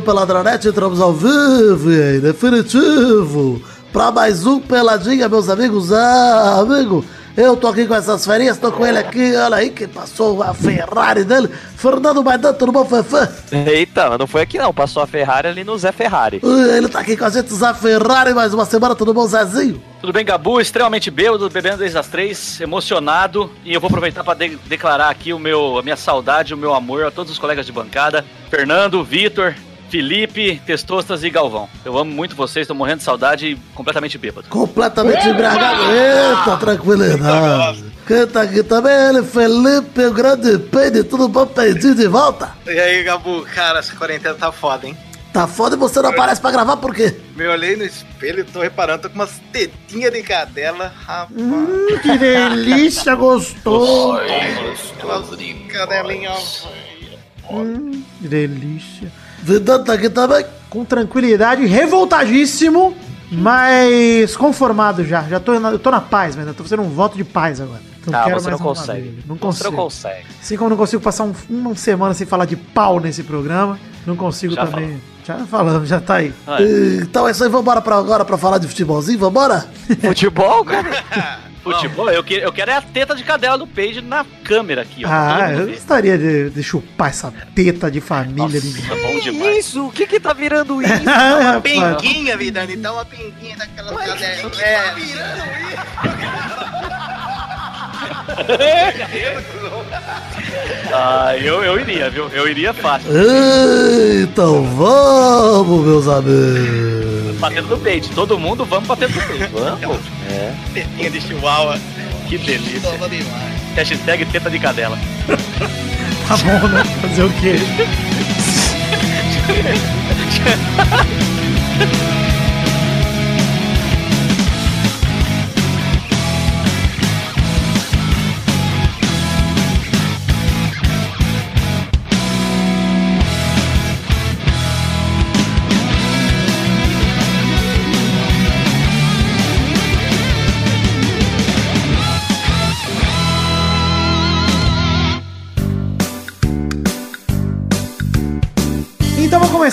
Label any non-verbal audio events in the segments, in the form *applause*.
do Peladronete, entramos ao vivo e em definitivo para mais um Peladinha, meus amigos. Ah, amigo, eu tô aqui com essas ferinhas, tô com ele aqui, olha aí que passou a Ferrari dele. Fernando Maidan, tudo bom, Fefe? Eita, não foi aqui não, passou a Ferrari ali no Zé Ferrari. Ele tá aqui com a gente, Zé Ferrari, mais uma semana, tudo bom, Zezinho? Tudo bem, Gabu? Extremamente bêbado, bebendo desde as três, emocionado. E eu vou aproveitar para de declarar aqui o meu, a minha saudade, o meu amor a todos os colegas de bancada. Fernando, Vitor, Felipe, Testostas e Galvão. Eu amo muito vocês, tô morrendo de saudade e completamente bêbado. Completamente embriagado. Eita, tranquilidade. Quem tá aqui também é ele, Felipe, o grande peide, tudo bom, peidinho de volta? E aí, Gabu, cara, essa quarentena tá foda, hein? Tá foda e você não aparece pra gravar por quê? Me olhei no espelho e tô reparando, tô com umas tetinhas de cadela, rapaz. Hum, que delícia, gostoso. Aquelas cadelinhas. Hum, que delícia. Vidano aqui também. Com tranquilidade, revoltadíssimo, mas conformado já. Já tô, na, eu tô na paz, mas eu tô fazendo um voto de paz agora. Não ah, você não consegue. Dele. Não consigo. Você não consegue. Assim como não consigo passar um, uma semana sem falar de pau nesse programa, não consigo Já também. falou. Já falamos, já tá aí. É. Então é isso aí, vambora pra agora pra falar de futebolzinho, vambora? Futebol, cara? *laughs* Futebol, eu, que, eu quero é a teta de cadela do Page na câmera aqui, ó. Ah, eu gostaria de, de chupar essa teta de família. Nossa, bom demais. Isso, o que que tá virando *laughs* isso? Ah, rapaz. Pinguinha, Vidani, dá uma pinguinha daquela cadelinha. É, Ah, eu, eu iria, viu? Eu iria fácil. Então vamos, meus amigos. Batendo no peito. Todo mundo, vamos batendo no peito. Vamos. É. tetinha de chihuahua. Que delícia. Hashtag teta de cadela. *laughs* Tá bom, né? Fazer o quê? *laughs*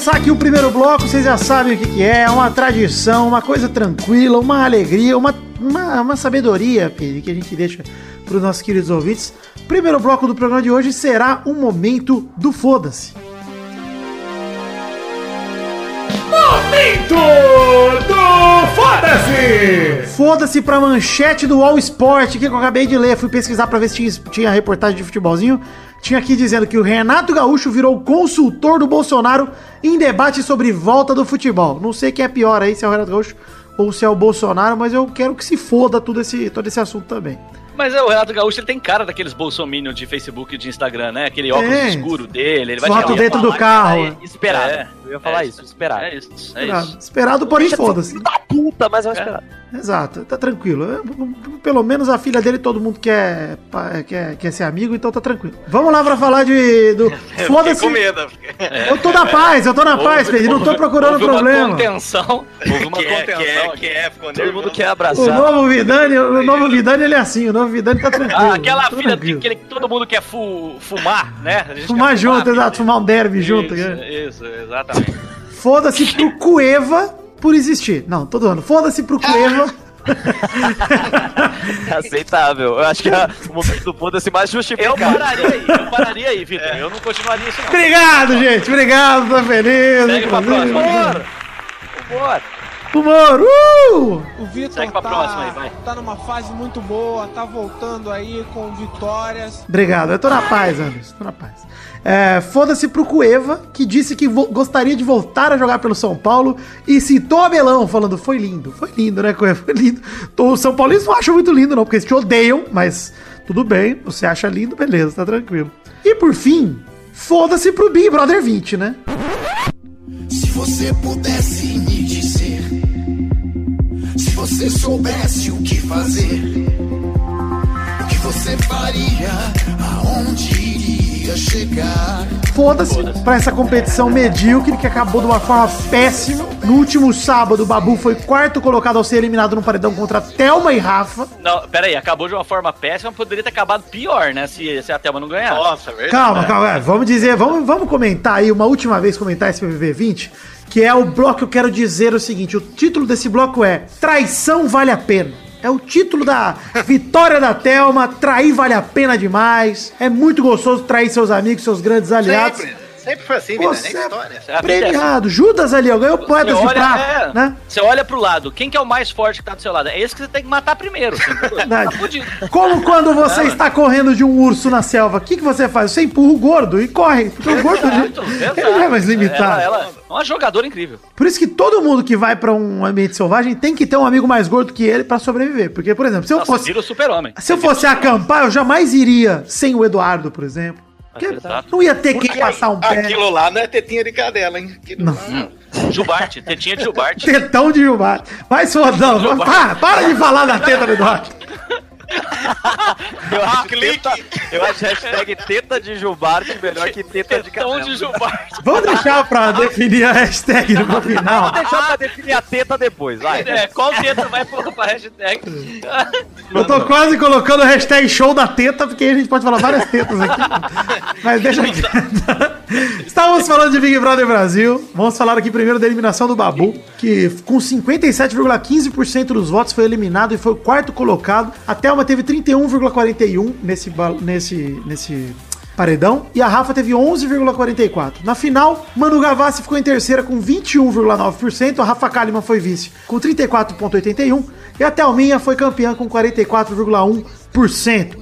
começar aqui o primeiro bloco, vocês já sabem o que, que é, é uma tradição, uma coisa tranquila, uma alegria, uma, uma, uma sabedoria, Pedro, que a gente deixa para os nossos queridos ouvintes. Primeiro bloco do programa de hoje será um momento do foda-se. Momento Foda-se! Foda-se pra manchete do All Sport, que eu acabei de ler, fui pesquisar pra ver se tinha, tinha reportagem de futebolzinho. Tinha aqui dizendo que o Renato Gaúcho virou consultor do Bolsonaro em debate sobre volta do futebol. Não sei quem é pior aí, se é o Renato Gaúcho ou se é o Bolsonaro, mas eu quero que se foda tudo esse, todo esse assunto também. Mas é, o Renato Gaúcho ele tem cara daqueles bolsominion de Facebook e de Instagram, né? Aquele óculos Tem. escuro dele. Ele vai Foto dentro do carro. "Cara, Esperado. É, eu ia falar é isso, esperado. É isso, é Esperado, isso. Esperado, porém foda-se. Filho da puta, mas é o esperado. Exato, tá tranquilo. Pelo menos a filha dele todo mundo quer, quer, quer ser amigo, então tá tranquilo. Vamos lá pra falar de. Do, *laughs* foda-se. com medo. Eu tô na paz, eu tô na paz, Pedro. Não tô procurando houve problema. Uma contenção. Houve uma Que é, contenção. que é, que é, Todo mundo quer O abraçar. novo Vidani, o novo Vidani ele é assim, o novo Vidani tá tranquilo. Ah, aquela tá filha tranquilo. que, que todo mundo quer fu- fumar, né? A gente Fumar quer junto, filha. exato, fumar um derby junto. Isso, né? isso, exatamente. Foda-se pro Cueva por existir. Não, tô dando. Foda-se pro Cueva. *laughs* Aceitável. Eu acho que é o momento do foda-se mais Eu justificado. pararia aí, eu pararia aí, Vitor. Eu não continuaria isso, não. Obrigado, gente. Obrigado, tô feliz. Segue pra próxima. Bora. Humor. Uh! O Vitor tá, próxima tá numa fase muito boa, tá voltando aí com vitórias. Obrigado, eu tô na paz, Anderson. Tô na paz. É, Foda-se pro Cueva, que disse que gostaria de voltar a jogar pelo São Paulo e citou Abelão, falando: foi lindo, foi lindo, né, Cueva? *laughs* Foi lindo. Então, Os São Paulinos não acham muito lindo, não, porque eles te odeiam, mas tudo bem, você acha lindo, beleza, tá tranquilo. E por fim, foda-se pro Big Brother 20, né? Se você pudesse me dizer, você soubesse o que fazer, o que você faria, aonde iria? chegar. Foda-se pra essa competição medíocre que acabou de uma forma péssima. No último sábado, o Babu foi quarto colocado ao ser eliminado no paredão contra Thelma e Rafa. Não, pera aí, acabou de uma forma péssima, poderia ter acabado pior, né? Se, se a Thelma não ganhar. Nossa, verdade. Calma, calma. é, Vamos dizer, vamos, vamos comentar aí, uma última vez comentar esse PVV 20, que é o bloco que eu quero dizer o seguinte: o título desse bloco é Traição Vale a Pena. É o título da vitória da Thelma, trair vale a pena demais. É muito gostoso trair seus amigos, seus grandes aliados. Sempre, sempre foi assim, vida, Você nem história. É assim. Premiado. Judas ali, ó, ganhou poetas de olha, prata, é, né? você olha pro lado, quem que é o mais forte que tá do seu lado? É esse que você tem que matar primeiro. *laughs* Tá Verdade. fudido. Como quando você está correndo de um urso na selva, o que, que você faz? Você empurra o gordo e corre. Porque o gordo Exato, exato. ele é mais limitado. Ela, ela é uma jogadora incrível. Por isso que todo mundo que vai pra um ambiente selvagem tem que ter um amigo mais gordo que ele pra sobreviver. Porque, por exemplo, se eu Nossa, fosse, vira o super-homem. se eu fosse acampar, eu jamais iria sem o Eduardo, por exemplo. Exato. não ia ter Porque passar um pé. Aquilo lá não é tetinha de cadela, hein? Aquilo Não. lá- Jubarte, tetinha de Jubarte. Tetão de Gilmar. Vai, fodão. Para, para de falar da teta do Eduardo. *laughs* *laughs* Eu acho, clique. teta, eu acho hashtag teta de Jubarte melhor que teta de cadela. de Jubarte. Vamos deixar pra definir a hashtag no final. Vou deixar pra definir a teta depois, vai. É, qual teta vai pra, pra hashtag? Eu tô quase colocando o hashtag show da teta, porque aí a gente pode falar várias tetas aqui. Mas deixa aqui. *laughs* Estávamos falando de Big Brother Brasil. Vamos falar aqui primeiro da eliminação do Babu, que com 57,15% dos votos foi eliminado e foi o quarto colocado. A Thelma teve 31,41% nesse, nesse, nesse paredão. E a Rafa teve 11,44%. Na final, Manu Gavassi ficou em terceira com 21,9%. A Rafa Kalimann foi vice com 34,81%. E a Thelminha foi campeã com 44,1%.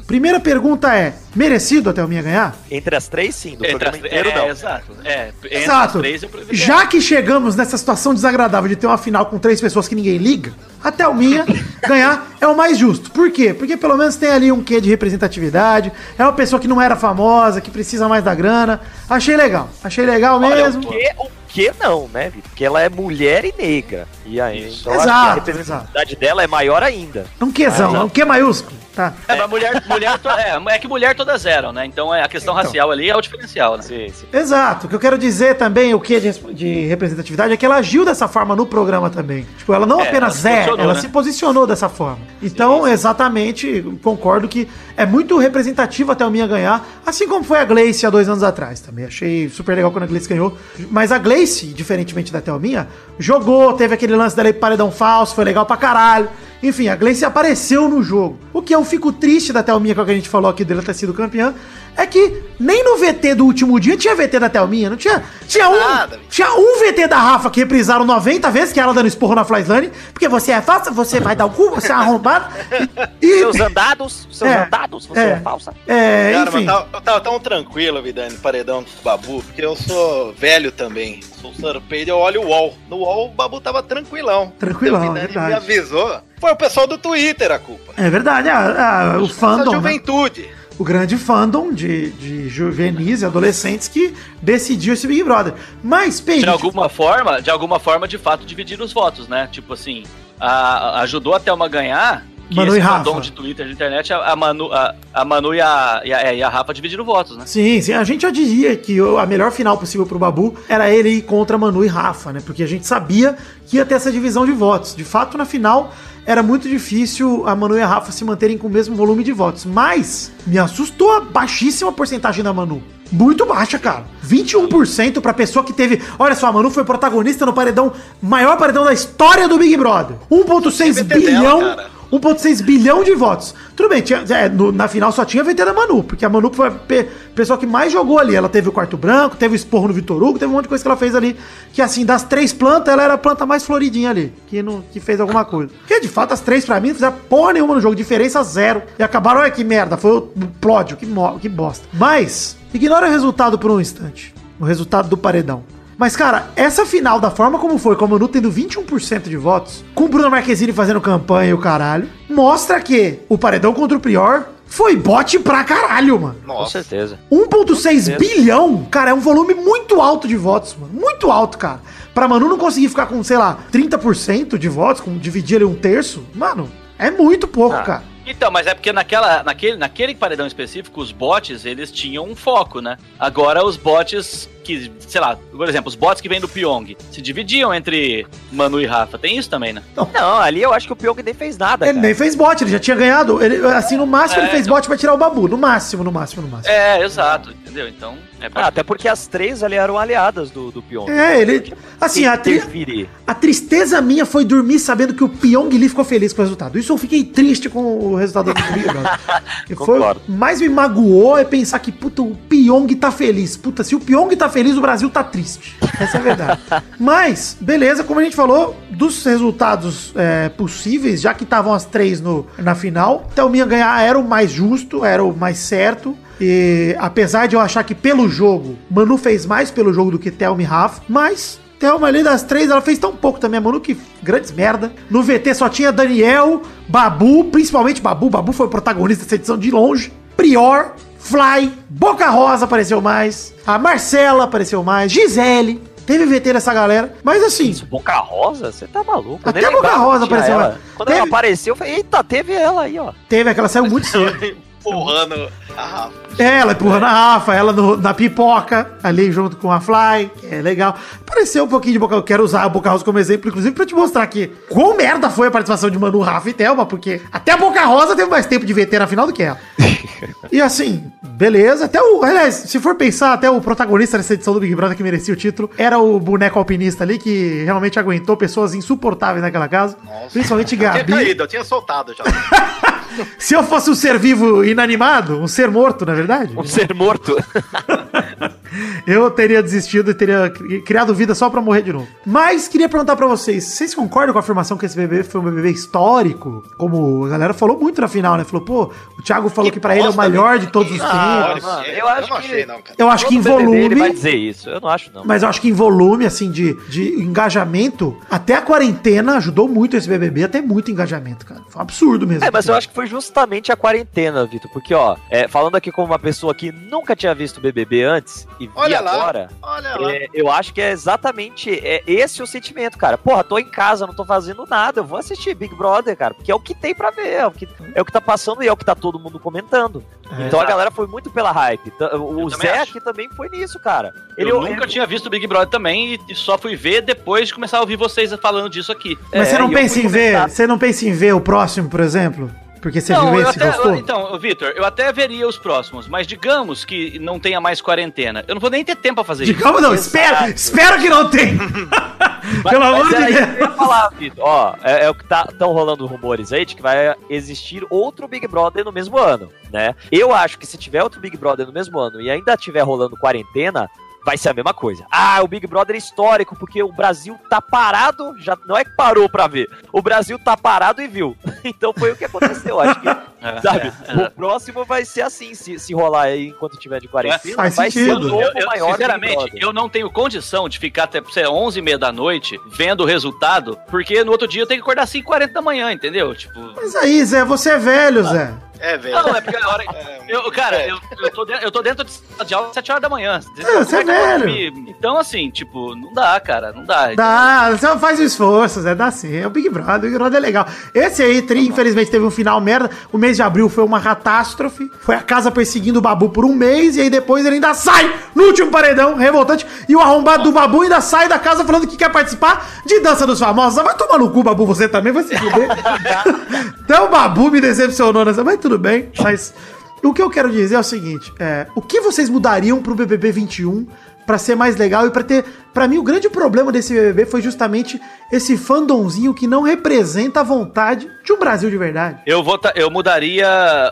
Primeira pergunta é: merecido a Thelminha ganhar? Entre as três, sim. Do Entre programa as, inteiro, é, não. exato. É, entre Exato. as três eu prefiro. Já que chegamos nessa situação desagradável de ter uma final com três pessoas que ninguém liga, a Thelminha *laughs* ganhar é o mais justo. Por quê? Porque pelo menos tem ali um quê de representatividade. É uma pessoa que não era famosa, que precisa mais da grana. Achei legal. Achei legal Olha, mesmo. o que, o que não, né, Vitor? Porque ela é mulher e negra. E aí, então Exato, a representatividade dela é maior ainda. É um quezão, é um que maiúsculo. Tá. É, mas mulher, mulher to- é, é que mulher todas eram, né? Então é, a questão racial ali é o diferencial, né? Sim, sim. Exato. O que eu quero dizer também, o que de, de representatividade, é que ela agiu dessa forma no programa também. Tipo, ela não É, apenas ela se é, ela né? se posicionou dessa forma. Então, exatamente, concordo que é muito representativo até o minha ganhar, assim como foi a Gleice há dois anos atrás também. Achei super legal quando a Gleice ganhou. Mas a Gleice, diferentemente da Thelminha, jogou, teve aquele lance dela pro paredão falso, foi legal pra caralho. Enfim, a Gleice apareceu no jogo. O que eu fico triste da Thelminha, com o que a gente falou aqui dela ter sido campeã, é que nem no VT do último dia tinha VT da Thelminha, não tinha. Tinha um, Nada. tinha um VT da Rafa que reprisaram 90 vezes, que é ela dando esporro na Flyslane, porque você é falsa, você vai dar o cu, você é arrombado. *laughs* E, Seus andados, seus É, andados, você é. é, falsa. é, Cara, enfim. mas tá- eu tava tão tranquilo, Vidani, no paredão do Babu, porque eu sou velho também. Sou surpreso, eu olho o UOL. No UOL, o Babu tava tranquilão. Tranquilão, O Vidani verdade. me avisou. Foi o pessoal do Twitter a culpa. É verdade, a- a- o Essa fandom, né? juventude. o grande fandom de, de juvenis e adolescentes que decidiu esse Big Brother. Mas, Peide, De alguma forma, de alguma forma, de fato, dividir os votos, né? Tipo assim, a- ajudou a Thelma a ganhar. Que Manu esse e Rafa. fandom de Twitter, de internet, a, Manu, a, a Manu e a, e, a, e a Rafa dividiram votos, né? Sim, sim, a gente já dizia que a melhor final possível pro Babu era ele ir contra Manu e Rafa, né? Porque a gente sabia que ia ter essa divisão de votos. De fato, na final, era muito difícil a Manu e a Rafa se manterem com o mesmo volume de votos. Mas me assustou a baixíssima porcentagem da Manu. Muito baixa, cara. 21% pra pessoa que teve. Olha só, a Manu foi protagonista no paredão, maior paredão da história do Big Brother. 1,6 VT dela, bilhão. cara. 1,6 bilhão de votos. Tudo bem, tinha- é, no- na final só tinha VT da Manu, porque a Manu foi a pe- pessoa que mais jogou ali. Ela teve o quarto branco, teve o esporro no Vitor Hugo, teve um monte de coisa que ela fez ali. Que assim, das três plantas, ela era a planta mais floridinha ali, que, não, que fez alguma coisa. Porque de fato, as três pra mim não fizeram porra nenhuma no jogo, diferença zero. E acabaram, olha que merda, foi o plódio, que, que bosta. Mas, ignora o resultado por um instante. O resultado do paredão. Mas, cara, essa final, da forma como foi, com a Manu tendo 21% de votos, com o Bruno Marquezine fazendo campanha e o caralho, mostra que o paredão contra o Prior foi bote pra caralho, mano. Com Nossa. certeza. 1,6 certeza. bilhão, cara, é um volume muito alto de votos, mano. Muito alto, cara. Pra Manu não conseguir ficar com, sei lá, 30% de votos, com dividir ali um terço, mano, é muito pouco, Ah, cara. Então, mas é porque naquela, naquele, naquele paredão específico, os bots, eles tinham um foco, né? Agora os bots que, sei lá, por exemplo, os bots que vêm do Pyong se dividiam entre Manu e Rafa. Tem isso também, né? Não, ali eu acho que o Pyong nem fez nada, Ele cara. nem fez bot, ele já tinha ganhado. Ele, assim, no máximo ele É, fez então- bot pra tirar o babu. No máximo, no máximo, no máximo. É, exato, entendeu? Então, é Ah, até porque as três ali eram aliadas do, do Pyong. É, ele. Assim, a, tri- a tristeza minha foi dormir sabendo que o Pyong Lee ficou feliz com o resultado. Isso eu fiquei triste com o resultado do Big Brother. E foi, mais me magoou é pensar que, puta, o Pyong tá feliz. Puta, se o Pyong tá feliz, o Brasil tá triste. Essa é a verdade. *laughs* Mas, beleza, como a gente falou, dos resultados é, possíveis, já que estavam as três no, na final, Thelminha ganhar era o mais justo, era o mais certo. E apesar de eu achar que pelo jogo, Manu fez mais pelo jogo do que Thelma e Rafa, mas Thelma ali das três, ela fez tão pouco também. A Manu que grandes merda. No VT só tinha Daniel, Babu, principalmente Babu. Babu foi o protagonista dessa edição de longe. Prior, Fly, Boca Rosa apareceu mais. A Marcela apareceu mais. Gisele. Teve VT nessa galera. Mas assim, Isso, Boca Rosa? Você tá maluco? Eu Até Boca Rosa apareceu ela. lá. Quando Teve- ela apareceu, eu falei, eita, teve ela aí, ó. teve aquela saiu muito *laughs* cedo. Empurrando a Rafa. Ela empurrando a Rafa, ela no- na pipoca, ali junto com a Fly, que é legal. Pareceu um pouquinho de Boca Eu quero usar a Boca Rosa como exemplo, inclusive, pra te mostrar aqui quão merda foi a participação de Manu, Rafa e Thelma, porque até a Boca Rosa teve mais tempo de VT na final do que ela. *laughs* e assim, beleza. Até o. Aliás, se for pensar, até o protagonista dessa edição do Big Brother que merecia o título era o boneco alpinista ali, que realmente aguentou pessoas insuportáveis naquela casa. Principalmente Eu tinha Gabi. caído, eu tinha soltado já. *laughs* Se eu fosse um ser vivo inanimado, um ser morto, na verdade. Um ser morto. *laughs* Eu teria desistido e teria cri- criado vida só pra morrer de novo. Mas queria perguntar pra vocês, vocês concordam com a afirmação que esse bebê foi um bebê histórico? Como a galera falou muito na final, né? Falou, pô, o Thiago falou que, pra ele é o melhor de todos os Ah, tempos. mano, eu, eu acho não que- achei, não, cara. Eu acho que em Todo BBB Ele vai volume, dizer isso. Eu não acho, não. mas eu acho que em volume, assim, de, de engajamento, até a quarentena ajudou muito esse BBB, até muito engajamento, cara. Foi um absurdo mesmo. É, mas eu acho que foi justamente a quarentena, Vitor. Porque, ó, é, falando aqui como uma pessoa que nunca tinha visto o BBB antes e vi Olha lá. agora, Olha lá. é, eu acho que é exatamente é, esse o sentimento, cara. Porra, tô em casa, não tô fazendo nada, eu vou assistir Big Brother, cara, porque é o que tem pra ver, é o que, é o que tá passando e é o que tá todo mundo comentando. É, então a galera foi muito pela hype. O Eu também Zé acho. aqui também foi nisso, cara. eu nunca tinha visto Big Brother também e, e só fui ver depois de começar a ouvir vocês falando disso aqui. Mas É, você não e eu pensa em ver, comentar. você não pensa em ver o próximo, por exemplo? Porque você Não, viu esse até, gostou? então, Vitor, eu até veria os próximos, mas digamos que não tenha mais quarentena. Eu não vou nem ter tempo pra fazer Digamos não, isso. espera, espero que não tenha. *laughs* Pelo amor Mas de é eu Deus. ia falar, Vitor. Ó, é, é o que tá tão rolando rumores aí de que vai existir outro Big Brother no mesmo ano, né? Eu acho que se tiver outro Big Brother no mesmo ano e ainda tiver rolando quarentena, vai ser a mesma coisa. Ah, o Big Brother é histórico porque o Brasil tá parado, já não é que parou pra ver. O Brasil tá parado e viu. *laughs* Então foi o que aconteceu, acho que, É, sabe? é, é. O próximo vai ser assim, se, se rolar aí enquanto tiver de quarentena, Faz vai sentido. ser o novo Eu, eu, maior sinceramente, eu não tenho condição de ficar até sei, lá, 11 e meia da noite vendo o resultado, porque no outro dia eu tenho que acordar às 5 40 da manhã, entendeu? Tipo. Mas aí, Zé, você é velho, Zé. É, velho. Não, é porque a hora. É, Eu, cara, é. eu, eu, tô dentro, eu tô dentro de sala de aula às 7 horas da manhã. É, você é eu vou velho. Então, assim, tipo, não dá, cara, não dá. Dá, você faz o esforço, Zé, dá sim. É o Big Brother, o Big Brother é legal. Esse aí, tri, infelizmente, teve um final merda. O mês de abril foi uma catástrofe. Foi a casa perseguindo o Babu por um mês, e aí depois ele ainda sai no último paredão, revoltante. E o arrombado do Babu ainda sai da casa falando que quer participar de Dança dos Famosos. Vai tomar no cu, Babu, você também vai se fuder. *laughs* então o Babu me decepcionou nessa, mas tudo bem. Mas o que eu quero dizer é o seguinte: é, o que vocês mudariam pro BBB 21 pra ser mais legal e pra ter. Pra mim, o grande problema desse BBB foi justamente esse fandomzinho que não representa a vontade de um Brasil de verdade. Eu, vota, eu mudaria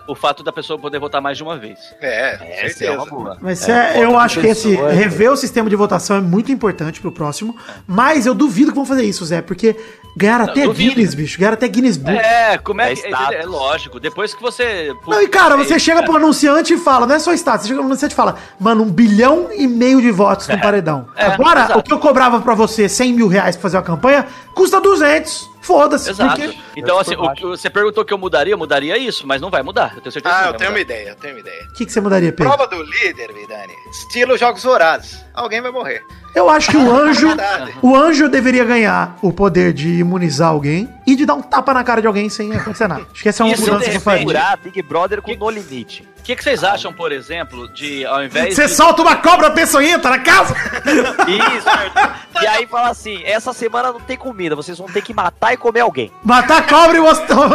o fato da pessoa poder votar mais de uma vez. É, Essa certeza. é uma boa. Mas é, eu acho que esse é. rever o sistema de votação é muito importante pro próximo. Mas eu duvido que vão fazer isso, Zé, porque ganharam até duvido. Guinness, bicho. Ganharam até Guinness Book. É, como é É que. É, status. é lógico, depois que você. Não, e cara, você É, chega pro anunciante e fala, não é só status, você chega pro anunciante e fala, mano, um bilhão e meio de votos no paredão. É, Agora, exato. o que eu cobrava pra você 100 mil reais pra fazer uma campanha, custa 200. Foda-se. Exato. Porque... Então, assim, o, baixo. você perguntou que eu mudaria, eu mudaria isso, mas não vai mudar. Eu tenho certeza que Ah, eu vai tenho uma mudar. ideia, eu tenho uma ideia. O que, que você mudaria, Pedro? Prova do líder, Vidani. Estilo Jogos Vorazes. Alguém vai morrer. Eu acho que o anjo, *laughs* verdade. o anjo deveria ganhar o poder de imunizar alguém e de dar um tapa na cara de alguém sem acontecer nada. Acho que essa é uma Isso mudança de que eu faria. Segurar Big Brother com No Limite. O que, que vocês acham, por exemplo, de ao invés Você de... solta uma cobra peçonhenta na casa? *laughs* Isso. e aí fala assim, essa semana não tem comida, vocês vão ter que matar e comer alguém. Matar a cobra e mostrar,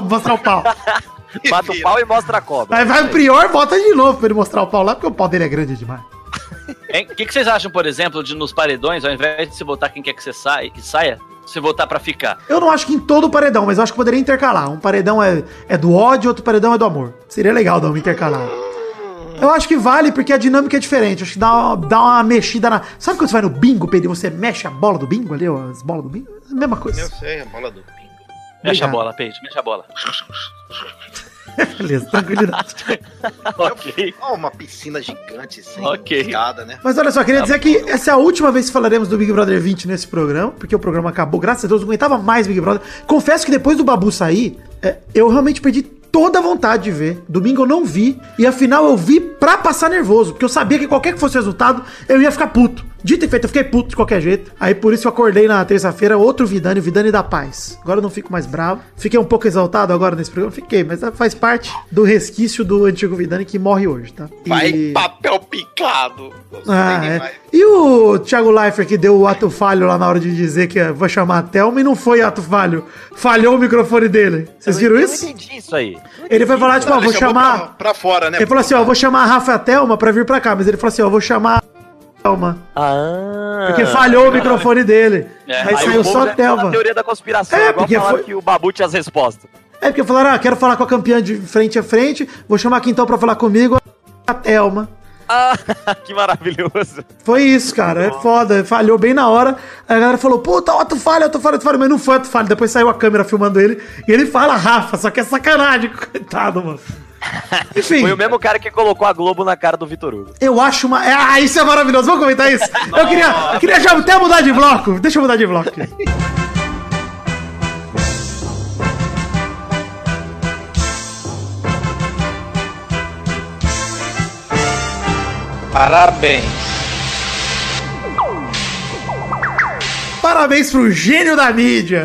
mostrar o pau. *laughs* Mata o pau e mostra a cobra. Aí vai o prior, bota de novo pra ele mostrar o pau lá, porque o pau dele é grande demais. *laughs* O que, que vocês acham, por exemplo, de nos paredões, ao invés de você votar quem quer que você saia, que saia, você votar pra ficar? Eu não acho que em todo paredão, mas eu acho que poderia intercalar. Um paredão é, é do ódio, outro paredão é do amor. Seria legal dar uma intercalada. Eu acho que vale porque a dinâmica é diferente. Acho que dá uma, dá uma mexida na. Sabe quando você vai no bingo, Pedro, você mexe a bola do bingo ali, ó, as bolas do bingo? É a mesma Eu coisa. sei, a bola do pingo. Mexe a Obrigado. bola, Peide, mexe a bola. *laughs* Beleza, tranquilidade. *laughs* ok. Ó, uma piscina gigante, sem Ok. escada, né? Mas olha só, queria dizer que essa é a última vez que falaremos do Big Brother 20 nesse programa, porque o programa acabou, graças a Deus, não aguentava mais Big Brother. Confesso que depois do Babu sair, é, eu realmente perdi toda a vontade de ver. Domingo eu não vi, e afinal eu vi pra passar nervoso, porque eu sabia que qualquer que fosse o resultado, eu ia ficar puto. Dito e feito, eu fiquei puto de qualquer jeito. Aí por isso eu acordei na terça-feira, outro Vidani, o Vidani da Paz. Agora eu não fico mais bravo. Fiquei um pouco exaltado agora nesse programa, fiquei, mas faz parte do resquício do antigo Vidani que morre hoje, tá? Vai E- papel picado. Ah, é. E o Thiago Leifert que deu o ato falho lá na hora de dizer que vou chamar a Thelma e não foi ato falho. Falhou o microfone dele. Vocês viram eu isso? Eu não entendi isso aí. Ele foi falar, tipo, ó, Ele vou chamar. Pra, pra fora, né? Ele falou assim, ó, vou chamar a Rafa e a Thelma pra vir pra cá. Mas ele falou assim, ó, vou chamar Thelma. Ah. Porque falhou o microfone dele. É, aí aí saiu só Thelma. teoria da conspiração. É, É, igual porque falaram foi- que o Babu tinha as respostas. É porque falaram, ah, quero falar com a campeã de frente a frente. Vou chamar aqui então pra falar comigo a Thelma. Ah, *laughs* que maravilhoso. Foi isso, cara. É foda. Falhou bem na hora. Aí a galera falou, puta, ato falha, ato falha, ato falha. Mas não foi ato falha. Depois saiu a câmera filmando ele. E ele fala Rafa, só que é sacanagem. *laughs* Coitado, mano. Enfim, Foi o mesmo cara que colocou a Globo na cara do Vitor Hugo. eu acho uma... Ah, isso é maravilhoso. Vamos comentar isso? Eu queria, eu queria já até mudar de bloco. Deixa eu mudar de bloco. Parabéns. Parabéns pro gênio da mídia.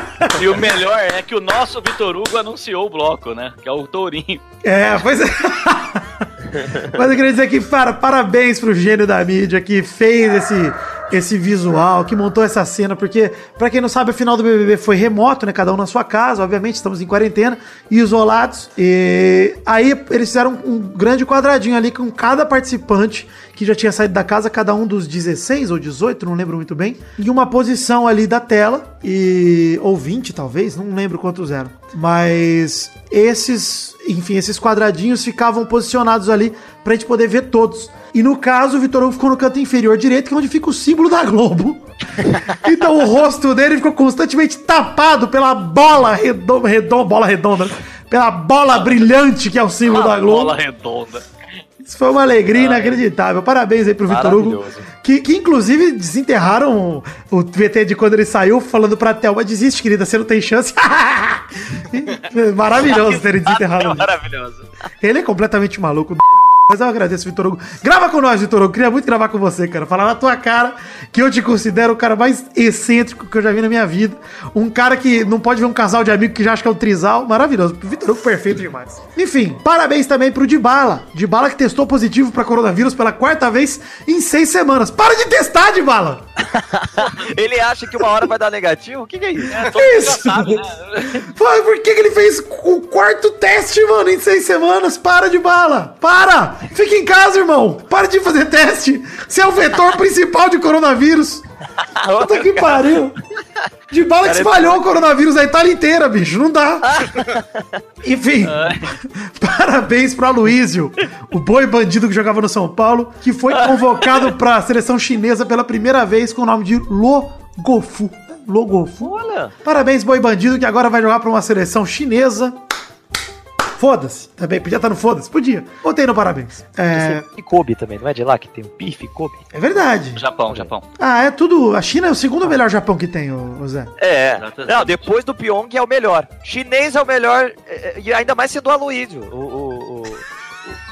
*laughs* E o melhor é que o nosso Vitor Hugo anunciou o bloco, né? Que é o Tourinho. É, pois é. *laughs* Mas eu queria dizer que, para, parabéns pro gênio da mídia que fez esse, esse visual, que montou essa cena, porque, pra quem não sabe, a final do BBB foi remoto, né? Cada um na sua casa, obviamente, estamos em quarentena e isolados. E aí eles fizeram um grande quadradinho ali com cada participante que já tinha saído da casa, cada um dos 16 ou 18, não lembro muito bem, em uma posição ali da tela, e ou 20 talvez, não lembro quantos eram. Mas esses, enfim, esses quadradinhos ficavam posicionados ali pra gente poder ver todos. E no caso, o Vitor Hugo ficou no canto inferior direito, que é onde fica o símbolo da Globo. *laughs* então o rosto dele ficou constantemente tapado pela bola redonda, redonda bola redonda, pela bola brilhante que é o símbolo da Globo. bola redonda. Isso foi uma alegria inacreditável. Parabéns aí pro Vitor Hugo. Que, que inclusive desenterraram o VT de quando ele saiu, falando pra Thelma: desiste, querida, você não tem chance. *laughs* Maravilhoso terem desenterrado. É maravilhoso. Ele é completamente maluco. Mas eu agradeço, Vitor Hugo. Grava com nós, Vitor Hugo. Queria muito gravar com você, cara. Falar na tua cara que eu te considero o cara mais excêntrico que eu já vi na minha vida. Um cara que não pode ver um casal de amigo que já acha que é um trisal. Maravilhoso. Vitor Hugo perfeito demais. Enfim, parabéns também pro Dibala. Dibala que testou positivo pra coronavírus pela quarta vez em seis semanas. Para de testar, Dibala! *laughs* Ele acha que uma hora vai dar negativo? O que, que é isso? É, já Isso. sabe, né? Por que, que ele fez o quarto teste, mano, em seis semanas? Para de bala! Para! Fica em casa, irmão! Para de fazer teste! Você é o vetor *laughs* principal de coronavírus! Puta que pariu! De bala que espalhou o coronavírus na Itália inteira, bicho! Não dá! *laughs* Enfim, parabéns pro Aloysio, o boi bandido que jogava no São Paulo, que foi *laughs* convocado pra seleção chinesa pela primeira vez com o nome de Logofu. Logofu. Olha. Parabéns, boi bandido, que agora vai jogar pra uma seleção chinesa. Foda-se. Também podia estar no foda-se? Podia. Botei no parabéns. É, E Kobe também, não é de lá que tem o bife Kobe? é verdade. Japão, Japão. Ah, é tudo. A China é o segundo melhor Japão que tem, ô Zé. É. Não, depois do Pyong é o melhor. Chinês é o melhor, é, e ainda mais sendo o Aloysio. O, o, o-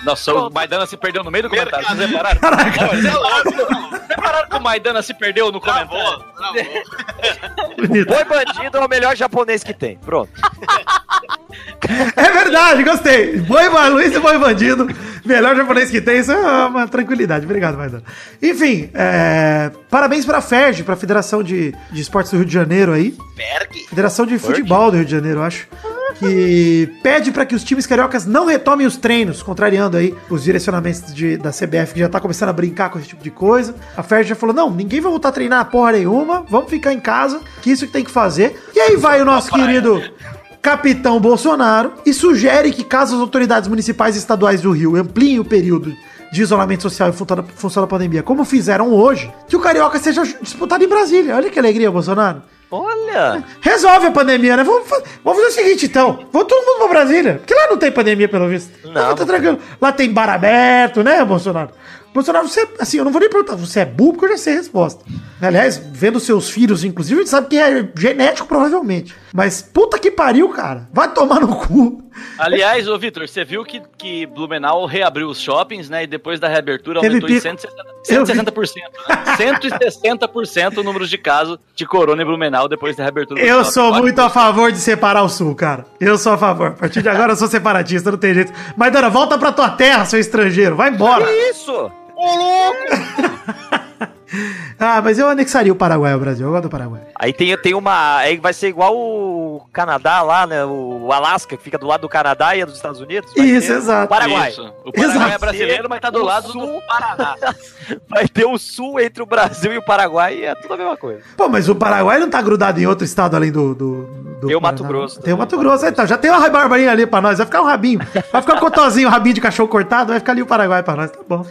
Nossa, o Maidana se perdeu no meio do comentário. Vocês repararam? Caraca. Não, ele é *laughs* repararam que o Maidana se perdeu no comentário? Travou, *laughs* travou. Bonito. Boi bandido é o melhor japonês que tem. Pronto. *laughs* *laughs* É verdade, gostei. Boi Luiz e Boi Bandido. Melhor japonês que tem, isso é uma tranquilidade. Obrigado, Maidana. Enfim, é, parabéns pra FERJ, pra Federação de, de Esportes do Rio de Janeiro aí. Berg. Federação de Futebol do Rio de Janeiro, eu acho. Que pede pra que os times cariocas não retomem os treinos, contrariando aí os direcionamentos de- da CBF, que já tá começando a brincar com esse tipo de coisa. A FERJ já falou: não, ninguém vai voltar a treinar porra nenhuma, vamos ficar em casa, que isso que tem que fazer. E aí vai o nosso querido capitão Bolsonaro e sugere que, caso as autoridades municipais e estaduais do Rio ampliem o período de isolamento social em função da, pandemia, como fizeram hoje, que o Carioca seja disputado em Brasília. Olha que alegria, Bolsonaro. Olha. Resolve a pandemia, né? Vamos, fa- vamos fazer o seguinte, então. Vamos todo mundo pra Brasília. Porque lá não tem pandemia, pelo visto. Não, tá não tranquilo. Lá tem bar aberto, né, Bolsonaro? Bolsonaro, você, assim, eu não vou nem perguntar, você é burro porque eu já sei a resposta. Aliás, vendo seus filhos, inclusive, a gente sabe que é genético, provavelmente. Mas, puta que pariu, cara. Vai tomar no cu. Aliás, ô Vitor, você viu que, que Blumenau reabriu os shoppings, né? E depois da reabertura aumentou em pico. 160%. 160%, né? 160% o número de casos de corona em Blumenau depois da reabertura Eu sou muito a favor de separar o Sul, cara. Eu sou a favor. A partir de agora eu sou separatista, não tem jeito. Mas, Dana, volta pra tua terra, seu estrangeiro. Vai embora. Que isso? *laughs* *laughs* Ah, mas eu anexaria o Paraguai ao Brasil. Eu gosto do Paraguai. Aí tem, tem uma. Aí vai ser igual o Canadá lá, né? O Alasca, que fica do lado do Canadá e é dos Estados Unidos. Isso, ter exato. O Paraguai. Isso. O Paraguai Exato. é brasileiro, mas tá do O lado Sul. do *laughs* Paraná. Vai ter o sul entre o Brasil e o Paraguai e é tudo a mesma coisa. Pô, mas o Paraguai não tá grudado em outro estado além do. do, do Tem o Mato. Grosso Tem o. Mato Grosso. Então, já tem uma barbarinha ali pra nós. Vai ficar um rabinho. Vai ficar um cotozinho, um rabinho de cachorro cortado. Vai ficar ali o Paraguai pra nós. Tá bom.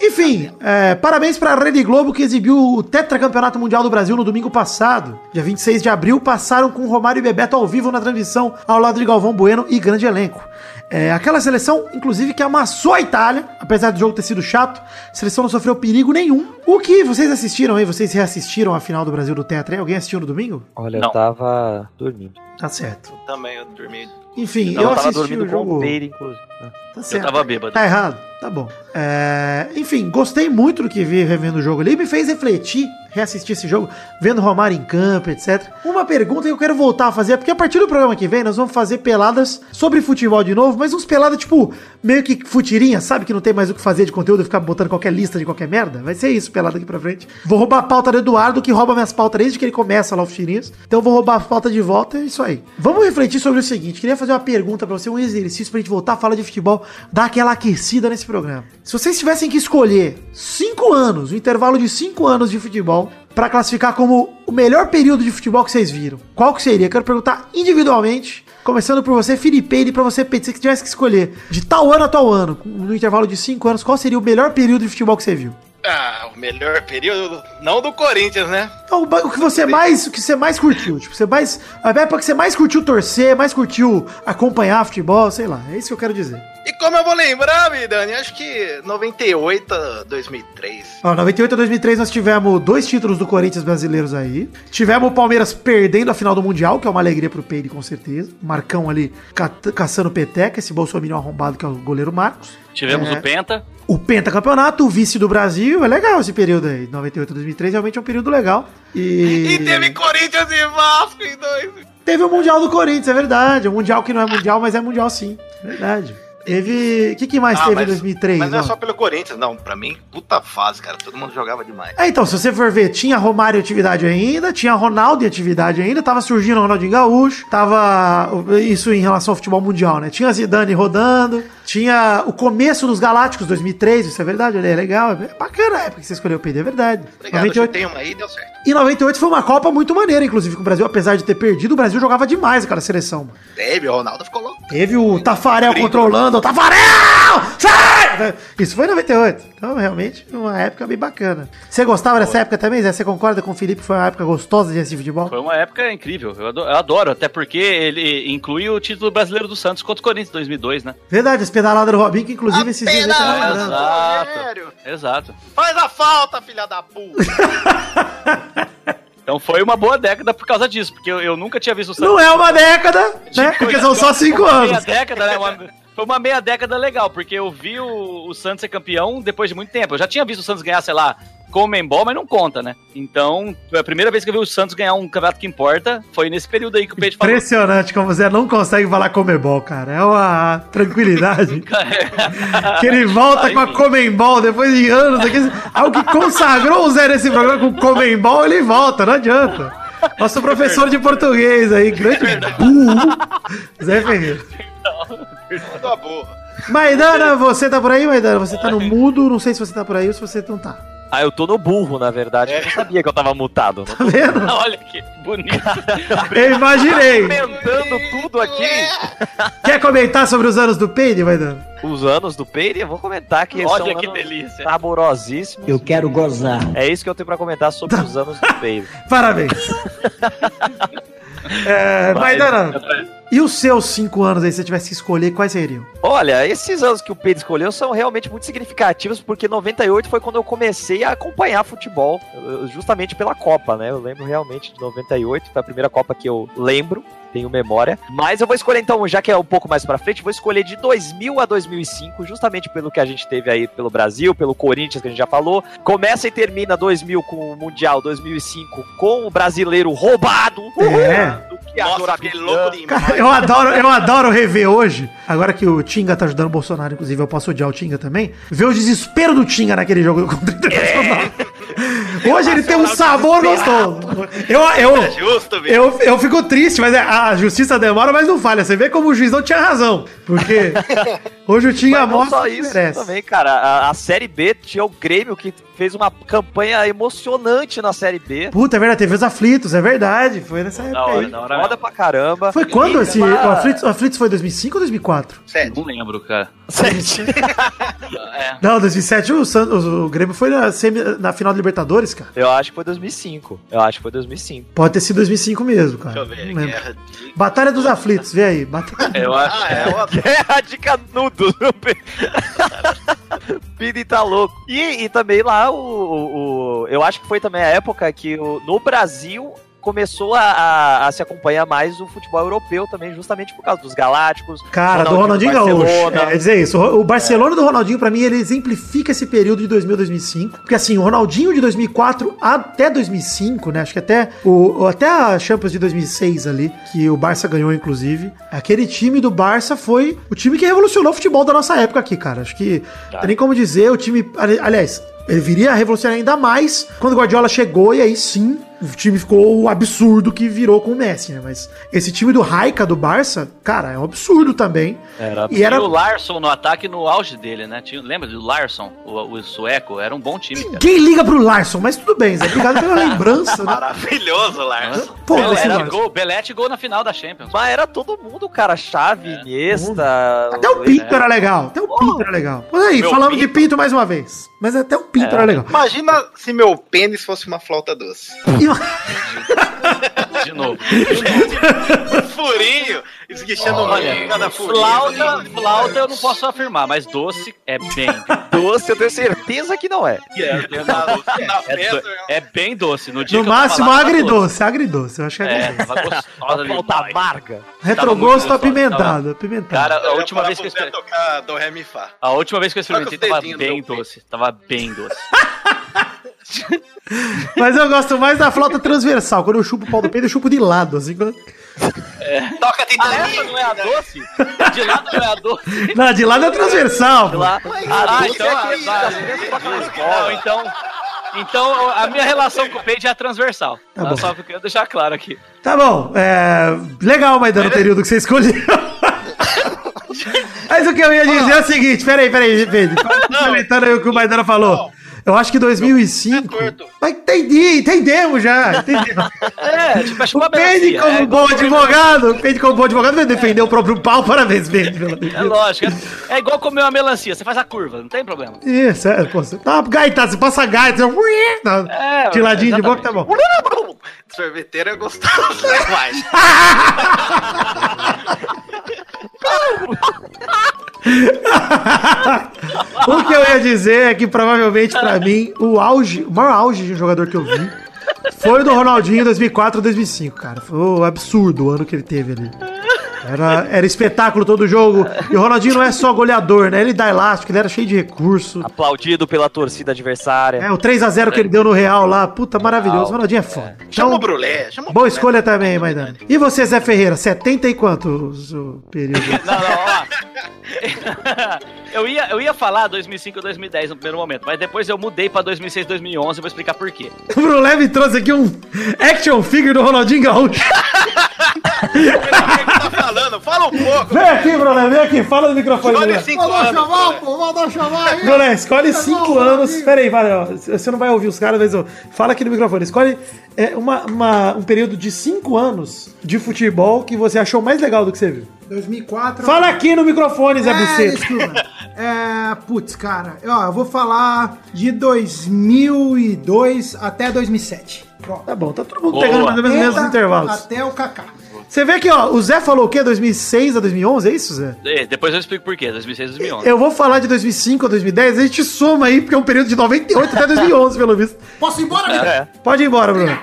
Enfim, é, parabéns pra Rede Globo que exibiu o Tetracampeonato Mundial do Brasil no domingo passado. Dia 26 de abril, passaram com Romário e Bebeto ao vivo na transmissão, ao lado de Galvão Bueno e grande elenco. É, aquela seleção, inclusive, que amassou a Itália, apesar do jogo ter sido chato, a seleção não sofreu perigo nenhum. O que vocês assistiram aí? Vocês reassistiram a final do Brasil do Tetra? aí? Alguém assistiu no domingo? Olha, Não. eu tava dormindo. Tá certo. Também eu dormi. Enfim, eu eu tava assisti dormindo o jogo. com o Peire, inclusive. Tá Eu certo. tava bêbado. Tá errado? Tá bom. É, enfim, gostei muito do que vi revendo o jogo ali. Me fez refletir, reassistir esse jogo, vendo Romário em campo, etc. Uma pergunta que eu quero voltar a fazer, porque a partir do programa que vem nós vamos fazer peladas sobre futebol de novo, mas uns peladas tipo, meio que futirinha, sabe? Que não tem mais o que fazer de conteúdo ficar botando qualquer lista de qualquer merda. Vai ser isso, pelada aqui pra frente. Vou roubar a pauta do Eduardo, que rouba minhas pautas desde que ele começa lá o Futirinhas. Então vou roubar a pauta de volta, é isso aí. Vamos refletir sobre o seguinte: queria fazer uma pergunta pra você, um exercício pra gente voltar a falar de futebol, dar aquela aquecida nesse programa. Se vocês tivessem que escolher cinco anos, um intervalo de cinco anos de futebol, pra classificar como o melhor período de futebol que vocês viram, qual que seria? Quero perguntar individualmente. Começando por você, Felipe, e pra você, Pedro, se tivesse que escolher de tal ano a tal ano, no intervalo de cinco anos, qual seria o melhor período de futebol que você viu? Ah, o melhor período, não do Corinthians, né? Então, o que você mais, o que você mais curtiu, tipo, você mais, a época que você mais curtiu torcer, mais curtiu acompanhar futebol, sei lá, é isso que eu quero dizer. E como eu vou lembrar, Vidani? Acho que 98 a 2003. Ó, 98 a 2003 nós tivemos dois títulos do Corinthians brasileiros aí. Tivemos o Palmeiras perdendo a final do Mundial, que é uma alegria pro Peide, com certeza. Marcão ali ca- caçando peteca, esse bolsominion arrombado que é o goleiro Marcos. Tivemos É. o Penta. O pentacampeonato, o vice do Brasil, é legal esse período aí. 98 a 2003 realmente é um período legal. E, E teve Corinthians e Vasco em dois. Teve o Mundial do Corinthians, é verdade. O Mundial que não é Mundial, mas é Mundial sim. É verdade. Teve. O que, que mais Ah, teve mas- em 2003? Mas não é ó? só pelo Corinthians, não. Pra mim, puta fase, cara. Todo mundo jogava demais. É, então, se você for ver, tinha Romário em atividade ainda, tinha Ronaldo em atividade ainda, tava surgindo o Ronaldinho Gaúcho, tava. Isso em relação ao futebol mundial, né? Tinha Zidane rodando, tinha o começo dos Galácticos 2003, isso é verdade, é legal, é bacana a época que você escolheu o PD, é verdade. Obrigado, 98, tem uma aí deu certo. E 98 foi uma Copa muito maneira, inclusive, com o Brasil, apesar de ter perdido, o Brasil jogava demais aquela seleção, mano. Teve, o Ronaldo ficou louco. Teve o Tafarel controlando, o Tafarel! Sai! Isso foi em 98. Então, realmente, uma época bem bacana. Você gostava dessa época também, Zé? Você concorda com o Felipe que foi uma época gostosa de assistir futebol? Foi uma época incrível. Eu ado- eu adoro, até porque ele inclui o título brasileiro do Santos contra o Corinthians em 2002, né? Verdade, as pedaladas do Robinho, que inclusive esses dias pedalada. Exato. Rogério. Exato. Faz a falta, filha da puta. *laughs* Então foi uma boa década por causa disso, porque eu, eu nunca tinha visto o Santos. Não é uma década, né? Porque são só cinco uma anos. Meia década, né? Uma- foi uma meia década legal, porque eu vi o, o Santos ser campeão depois de muito tempo. Eu já tinha visto o Santos ganhar, sei lá, Comembol, mas não conta, né? Então, foi a primeira vez que eu vi o Santos ganhar um campeonato que importa foi nesse período aí que o Peide falou. Impressionante como você não consegue falar Comebol, cara. É uma tranquilidade. *laughs* que ele volta com a Comembol depois de anos aqui. Algo que consagrou o Zé nesse programa com Comembol, ele volta, não adianta. Nosso professor de português aí, grande burro, Zé Ferreira. *laughs* Tá burro. Maidana, você tá por aí, Maidana? Você tá no mudo, não sei se você tá por aí ou se você não tá. Ah, eu tô no burro, na verdade. É. Eu não sabia que eu tava mutado. Tá vendo? *laughs* Olha que bonito. *laughs* Eu imaginei. Comentando tudo aqui. Quer comentar sobre os anos do Peide, Maidana? Os anos do Peire, eu vou comentar que Olha são que anos delícia. saborosíssimos. Eu quero gozar. É isso que eu tenho pra comentar sobre os anos do Peire. Parabéns. É, Maidana, e os seus cinco anos aí, se você tivesse que escolher, quais seriam? Olha, esses anos que o Pedro escolheu são realmente muito significativos, porque 98 foi quando eu comecei a acompanhar futebol, justamente pela Copa, né? Eu lembro realmente de 98, foi a primeira Copa que eu lembro, tenho memória. Mas eu vou escolher então, já que é um pouco mais pra frente, vou escolher de 2000 a 2005, justamente pelo que a gente teve aí pelo Brasil, pelo Corinthians, que a gente já falou. Começa e termina 2000 com o Mundial, 2005 com o brasileiro roubado. É. Do que Nossa, adorar fiquei louco demais. Cara, eu adoro, eu adoro rever hoje, agora que o Tinga tá ajudando o Bolsonaro, inclusive eu posso odiar o Tinga também, ver o desespero do Tinga naquele jogo *laughs* contra o Internacional. Hoje ele tem um sabor gostoso. Eu, eu, É justo, eu, eu fico triste, mas é, a justiça demora, mas não falha. Você vê como o juiz não tinha razão. Porque *laughs* hoje o Tinga Mas não mostra só isso merece. também, cara. A, a Série B tinha o Grêmio que fez uma campanha emocionante na Série B. Puta, é verdade, teve os aflitos, é verdade. Foi nessa época hora, aí. hora. Foda pra caramba. Foi quando esse. O Aflitos, o Aflitos foi 2005 ou 2004? Sete. Não lembro, cara. Sete. *laughs* É. Não, 2007 o, San- o, o Grêmio foi na, semi- na final da Libertadores, cara. Eu acho que foi 2005. Eu acho que foi 2005. Pode ter sido 2005 mesmo, cara. Deixa eu ver. Não lembro. Guerra de... Batalha dos Aflitos, vê aí. Batalha... *laughs* Eu acho. Ah, é uma... *laughs* Guerra de canudos. Pini tá louco. E, e também lá o, o- o- Eu acho que foi também a época que o- no Brasil começou a, a- a se acompanhar mais o futebol europeu também, justamente por causa dos Galácticos. Cara, do Ronaldinho Gaúcho. Barcelona. É, dizer isso. O Barcelona do Ronaldinho, pra mim, ele exemplifica esse período de 2000 2005. Porque assim, o Ronaldinho de 2004 até 2005, né? Acho que até, o, até a Champions de 2006 ali, que o Barça ganhou, inclusive. Aquele time do Barça foi o time que revolucionou o futebol da nossa época aqui, cara. Acho que não tem nem como dizer, o time. ali- Aliás. Ele viria a revolucionar ainda mais quando o Guardiola chegou e aí sim o time ficou o absurdo que virou com o Messi, né? Mas esse time do Raika do Barça, cara, é um absurdo também. Era E era E o Larson no ataque no auge dele, né? Tinha, lembra do Larson, o, o sueco? Era um bom time, cara. Quem liga pro Larson? Mas tudo bem, Zé. Obrigado pela *laughs* lembrança, né? Maravilhoso, Larson. Pô, Belete, Larson. gol, Belete gol na final da Champions. Mas era todo mundo, cara. Chave, Iniesta. Até o Pinto era legal. Até o Pinto era legal. Mas aí, falamos de Pinto. Mais uma vez. Mas até o Pinto era legal. Imagina se meu pênis fosse uma flauta doce. E- *laughs* De novo. Um furinho, esguichando Olha, um cada furinho. flauta, flauta eu não posso afirmar, mas doce é bem. Doce, eu tenho certeza que não é. Na, na É, festa, do- é bem doce. No dia No máximo, lá, agridoce. Agridoce, eu acho que é. É, gostosa ali. Falta amarga. Retrogosto apimentado. Apimentado. Cara, a última vez que eu experimentei. tocar do Ré Mi Fá. A última vez que eu experimentei tava bem doce. Tava bem doce. *laughs* *laughs* Mas eu gosto mais da flauta transversal. Quando eu chupo o pau do peito, eu chupo de lado. Assim, quando- Toca Ah, Titanic. essa não é a doce? De lado não é a doce? Não, de lado é transversal. pô. Lá, Ah, doce então, é ah, Não, escola. então, então a minha relação com o peito é transversal. Tá Tá bom. Só porque eu deixar claro aqui. Tá bom. É... Legal, Maidana, o período que você escolheu. *laughs* Mas o que eu ia dizer é o seguinte: peraí, peraí, Pedro. Complementando aí o que o Maidana falou. Eu acho que 2005. É torto. Mas entendi, entendemos já. Entendemos. *laughs* É, tipo, acho O melancia. como é, bom advogado, o Pedro, como bom advogado, vai defender o próprio pau. Parabéns, Pedro. É lógico. É, é igual comer uma melancia, você faz a curva, não tem problema. Isso, é, pô, você tá gaita, você passa gaita, você... Tá, É, de ladinho de boca, tá bom. Sorveteiro é gostoso demais. *laughs* *laughs* o que eu ia dizer é que provavelmente pra mim o auge, o maior auge de um jogador que eu vi foi o do Ronaldinho em 2004 ou 2005, cara. Foi um absurdo o ano que ele teve ali. Era, era espetáculo todo jogo. E o Ronaldinho não é só goleador, né? Ele dá elástico, ele era cheio de recurso. Aplaudido pela torcida adversária. É, o 3x0 que ele deu no Real lá, puta, maravilhoso. O Ronaldinho é foda. Chama o Então, Brulé, chama o boa Brulé. escolha também, Maidana. E você, Zé Ferreira, 70 e quantos o período? *laughs* Não, não, ó. *laughs* eu, ia, eu ia falar 2005 ou 2010 no primeiro momento, mas depois eu mudei pra 2006, 2011, eu vou explicar por quê. O Brulé trouxe aqui um action figure do Ronaldinho Gaúcho. *laughs* O que tá falando? Fala um pouco. Vem aqui, Brulé, vem aqui, fala no microfone, Brulé. cinco anos. chamar, Brulé. pô, mandar chamar aí. Brulé, escolhe cinco anos. Pera aí, ó, você não vai ouvir os caras, mas ó, fala aqui no microfone. Escolhe é, uma, uma- um período de cinco anos de futebol que você achou mais legal do que você viu. 2004. Fala aqui no microfone, Zé É, Buceta. desculpa. É, putz, cara, ó, eu vou falar de 2002 até 2007. Pronto. Tá bom, tá todo mundo Boa. pegando mais ou menos os mesmos intervalos. Até o Kaká. Você vê que, ó, o Zé falou o quê? 2006 a 2011, é isso, Zé? E depois eu explico por quê, 2006, 2011. Eu vou falar de 2005 a 2010, a gente soma aí, porque é um período de 98 até 2011, pelo visto. Posso ir embora, Vitor? É. Pode ir embora, Bruno.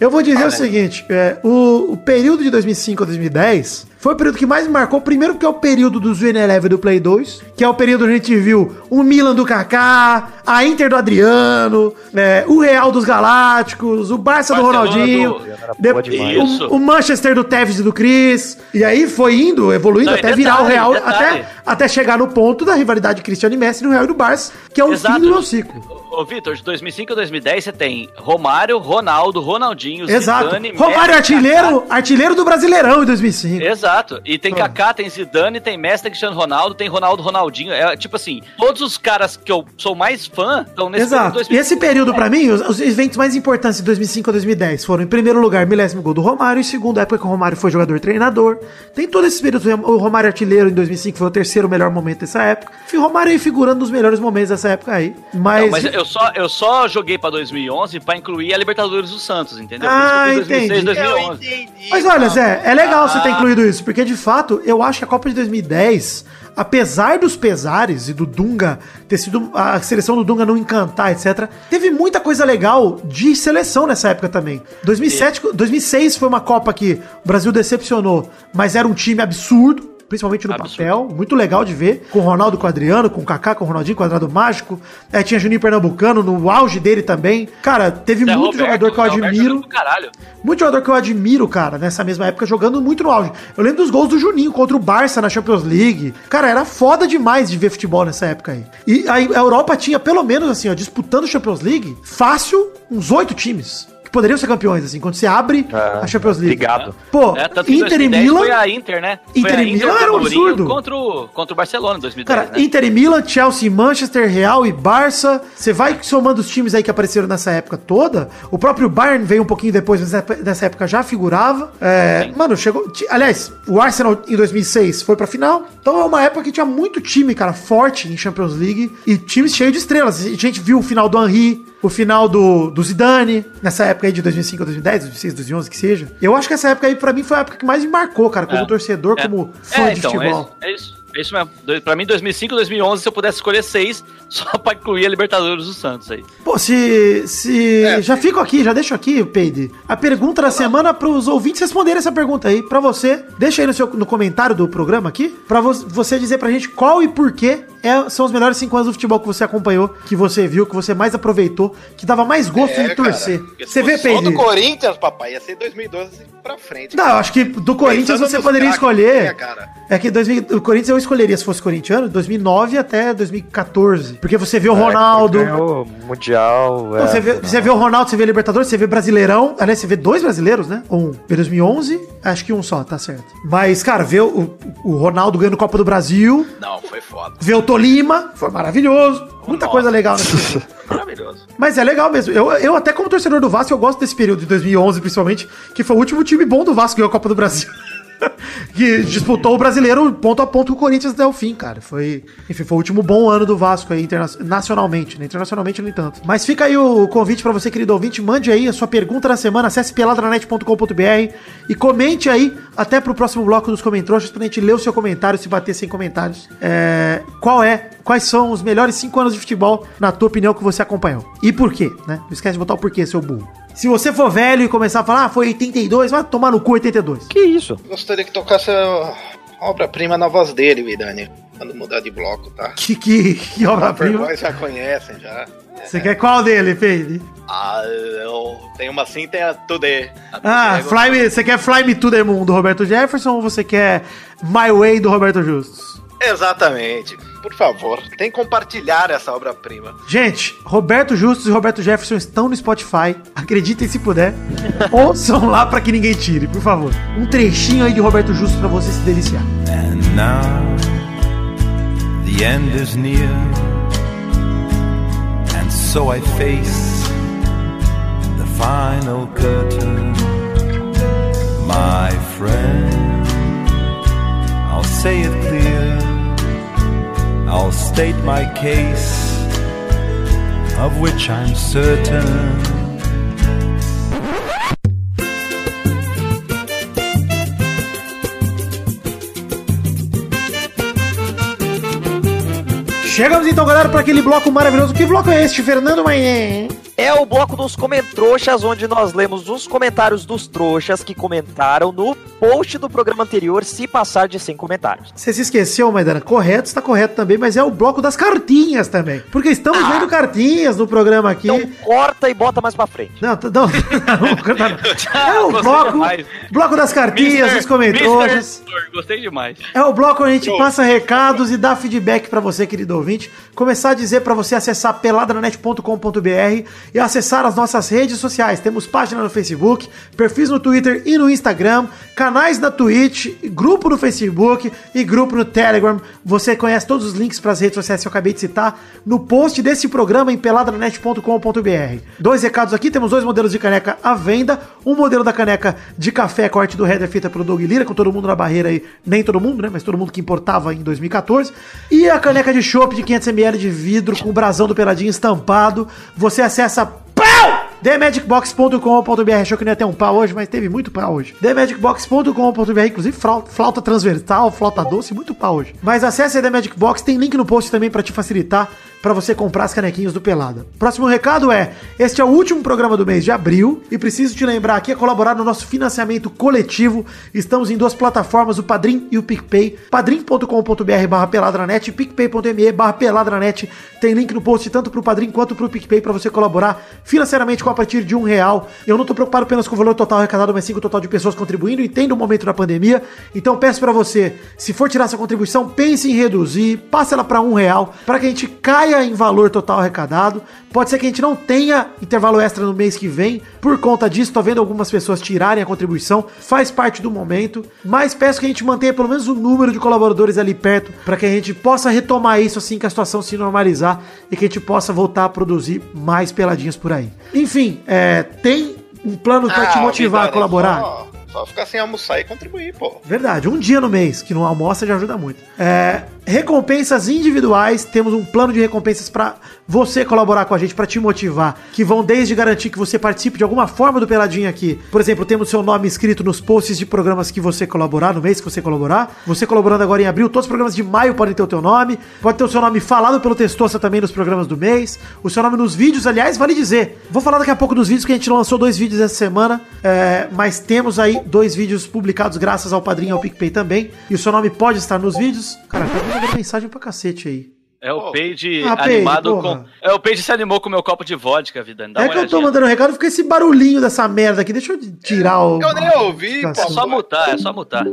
Eu vou dizer o seguinte, é, o, o período de 2005 a 2010 foi o período que mais me marcou, primeiro porque é o período do Zwin Eleven do Play 2, que é o período onde a gente viu o Milan do Kaká, a Inter do Adriano, é, o Real dos Galácticos, o Barça do Ronaldinho, do- o, o Manchester do Tevez e do Chris, e aí foi indo, evoluindo Não, até virar o detalhe, Real, detalhe. até, até chegar no ponto da rivalidade Cristiano e Messi no Real e do Barça, que é o Exato. fim do meu ciclo. Ô, Vitor, de 2005 a 2010 você tem Romário, Ronaldo, Ronaldinho, Exato. Zidane, Romário Messi, artilheiro, artilheiro do Brasileirão em 2005. Kaká. Exato. E tem Ah. Kaká, tem Zidane, tem Messi, tem Cristiano Ronaldo, tem Ronaldo, Ronaldinho. É tipo assim, todos os caras que eu sou mais fã estão nesse Exato. período E esse período, pra mim, os, os eventos mais importantes de 2005 a 2010 foram, em primeiro lugar, milésimo gol do Romário, em segundo, a época que o Romário foi jogador-treinador. Tem todo esse período, o Romário artilheiro em 2005 foi o terceiro melhor momento dessa época. O Romário aí figurando nos melhores momentos dessa época aí. Mas... Não, mas eu só, eu só joguei pra 2011 pra incluir a Libertadores do Santos, entendeu? Ah, Por isso que eu fiz 2006, entendi. 2011. entendi. Mas olha, Zé, é legal você ter Ah. incluído isso, porque de fato, eu acho que a Copa de 2010, apesar dos pesares e do Dunga ter sido a seleção do Dunga não encantar, etc, teve muita coisa legal de seleção nessa época também. 2007, 2006 foi uma Copa que o Brasil decepcionou, mas era um time absurdo. Principalmente no Absurdo. papel, muito legal de ver. Com o Ronaldo, com o Adriano, com o Kaká, com o Ronaldinho, Quadrado Mágico. É, tinha Juninho Pernambucano no auge dele também. Cara, teve Zé muito Roberto, jogador que eu admiro. Muito jogador que eu admiro, cara, nessa mesma época, jogando muito no auge. Eu lembro dos gols do Juninho contra o Barça na Champions League. Cara, era foda demais de ver futebol nessa época aí. E a a Europa tinha, pelo menos assim, ó, disputando Champions League, fácil, uns oito times. Que poderiam ser campeões, assim, quando você abre Ah, a Champions League. Obrigado. Pô, É, Inter e 2010 Milan. Foi a Inter, né? Inter foi e Milan era um absurdo. Contra o, contra o Barcelona em 2010, Cara, né? Inter e Milan, Chelsea, Manchester, Real e Barça. Você vai somando os times aí que apareceram nessa época toda. O próprio Bayern veio um pouquinho depois, mas nessa- nessa época já figurava. É, mano, chegou. Aliás, o Arsenal em 2006 foi pra final. Então é uma época que tinha muito time, cara, forte em Champions League e times cheios de estrelas. A gente viu o final do Henry, o final do, do Zidane, nessa época aí de 2005 a 2010, 2006, 2011, que seja. Eu acho que essa época aí, pra mim, foi a época que mais me marcou, cara, como É. torcedor, É. como fã É, de então, futebol. É, é isso. É isso mesmo. Do- Pra mim, 2005, 2011, se eu pudesse escolher seis, só *laughs* pra incluir a Libertadores do Santos aí. Pô, se. se É, já fico aqui, já deixo aqui, Peide. A pergunta da semana pros ouvintes responderem essa pergunta aí. Pra você, deixa aí no, seu, no comentário do programa aqui, pra vo- você dizer pra gente qual e por que é- são os melhores cinco anos do futebol que você acompanhou, que você viu, que você mais aproveitou, que dava mais gosto de torcer. É, se Você vê, Peide? do Corinthians, papai, ia ser 2012 pra frente. Não, eu acho que do Corinthians Pensando você poderia escolher. né, cara? É que 2000, o Corinthians eu escolheria se fosse corintiano, 2009 até 2014. Porque você vê o Ronaldo. Ganhou Mundial. Pô, é, você, vê, você vê o Ronaldo, você vê Libertadores, você vê Brasileirão. Aliás, você vê dois brasileiros, né? Um. Vê 2011, acho que um só, tá certo. Mas, cara, ver o, o Ronaldo ganhando Copa do Brasil, Não, foi foda. ver o Tolima, foi maravilhoso. Muita Nossa. coisa legal nesse *laughs* Maravilhoso. Mas é legal mesmo. Eu, eu, até como torcedor do Vasco, eu gosto desse período de 2011, principalmente, que foi o último time bom do Vasco que ganhou a Copa do Brasil. *laughs* que disputou o brasileiro ponto a ponto com o Corinthians até o fim, cara. Foi, enfim, foi o último bom ano do Vasco aí, interna nacionalmente, né? Internacionalmente, nem tanto. Mas fica aí o convite pra você, querido ouvinte. Mande aí a sua pergunta da semana, acesse peladranet.com.br e comente aí até pro próximo bloco dos comentários pra gente ler o seu comentário, se bater sem comentários. É, qual é, quais são os melhores cinco anos de futebol, na tua opinião, que você acompanhou? E por quê, né? Não esquece de botar o porquê, seu burro. Se você for velho e começar a falar, ah, foi 82, vai tomar no cu 82. Que isso? Gostaria que tocasse a obra-prima na voz dele, Vidani. Quando mudar de bloco, tá? Que, que, que obra-prima. Já conhecem, já. Você quer qual dele, Peide? Ah, eu tenho uma assim, tem a Today. Ah, Fly Me, você quer Fly Me to the Moon do Roberto Jefferson ou você quer My Way do Roberto Justus? Exatamente. Por favor, tem que compartilhar essa obra-prima. Gente, Roberto Justus e Roberto Jefferson estão no Spotify. Acreditem se puder. *laughs* Ouçam lá pra que ninguém tire, por favor. Um trechinho aí de Roberto Justus pra você se deliciar. And now the end is near, and so I face the final curtain. My friend, I'll say it clear, I'll state my case, of which I'm certain. Chegamos então, galera, para aquele bloco maravilhoso. Que bloco é este, Fernando Maien? É o bloco dos comentroxas, onde nós lemos os comentários dos trouxas que comentaram no post do programa anterior, se passar de 100 comentários. Você se esqueceu, Maidana? Correto, está correto também, mas é o bloco das cartinhas também. Porque estamos Ah. vendo cartinhas no programa aqui. Então corta e bota mais pra frente. Não, não, *laughs* não. É o bloco, bloco das cartinhas, Mister- dos. Mister Editor, Gostei demais. É o bloco onde a gente passa recados e dá feedback pra você, querido ouvinte. Começar a dizer pra você acessar peladranet.com.br e acessar as nossas redes sociais. Temos página no Facebook, perfis no Twitter e no Instagram, canais na Twitch, grupo no Facebook e grupo no Telegram. Você conhece todos os links para as redes sociais que eu acabei de citar no post desse programa em peladranet.com.br. Dois recados aqui, temos dois modelos de caneca à venda. Um modelo da caneca de café, corte do header feita pelo Doug Lira, com todo mundo na barreira aí, nem todo mundo, né? Mas todo mundo que importava em 2014. E a caneca de chopp de 500ml de vidro com o brasão do Peladinho estampado. Você acessa PAU! TheMagicBox.com.br Achou que não ia ter um pau hoje, mas teve muito pau hoje. TheMagicBox.com.br Inclusive flauta, transversal, flauta doce, muito pau hoje. Mas acesse a The Magic Box, tem link no post também pra te facilitar para você comprar as canequinhas do Pelada. Próximo recado é: este é o último programa do mês de abril e preciso te lembrar aqui a colaborar no nosso financiamento coletivo. Estamos em duas plataformas, o Padrim e o PicPay. padrim.com.br barra peladranet e picpay.me barra peladranet. Tem link no post tanto pro Padrim quanto pro PicPay para você colaborar financeiramente a partir de um real. Eu não tô preocupado apenas com o valor total arrecadado, mas sim com o total de pessoas contribuindo. Entendo o momento da pandemia. Então peço para você, se for tirar sua contribuição, pense em reduzir, passe ela para um real, para que a gente caia em valor total arrecadado. Pode ser que a gente não tenha intervalo extra no mês que vem. Por conta disso, tô vendo algumas pessoas tirarem a contribuição. Faz parte do momento. Mas peço que a gente mantenha pelo menos o número de colaboradores ali perto. para que a gente possa retomar isso assim que a situação se normalizar. E que a gente possa voltar a produzir mais peladinhas por aí. Enfim, é, tem um plano para te Ah, motivar a colaborar? Só, só ficar sem almoçar e contribuir, pô. Verdade, um dia no mês que não almoça já ajuda muito. É, recompensas individuais, temos um plano de recompensas para você colaborar com a gente, para te motivar, que vão desde garantir que você participe de alguma forma do Peladinho aqui. Por exemplo, temos seu nome escrito nos posts de programas que você colaborar, no mês que você colaborar. Você colaborando agora em abril, todos os programas de maio podem ter o teu nome. Pode ter o seu nome falado pelo Testosta também nos programas do mês. O seu nome nos vídeos, aliás, vale dizer. Vou falar daqui a pouco dos vídeos, que a gente lançou dois vídeos essa semana, é, mas temos aí dois vídeos publicados graças ao Padrinho e ao PicPay também. E o seu nome pode estar nos vídeos. Cara, tá mandando mensagem pra cacete aí. É o Pô. Page Ah, animado porra. com. É o Page se animou com o meu copo de vodka, vida. Dá é uma que eu tô mandando recado, fica esse barulhinho dessa merda aqui. Deixa eu tirar o. Eu nem ouvi, Notificação. É só mutar, é só mutar.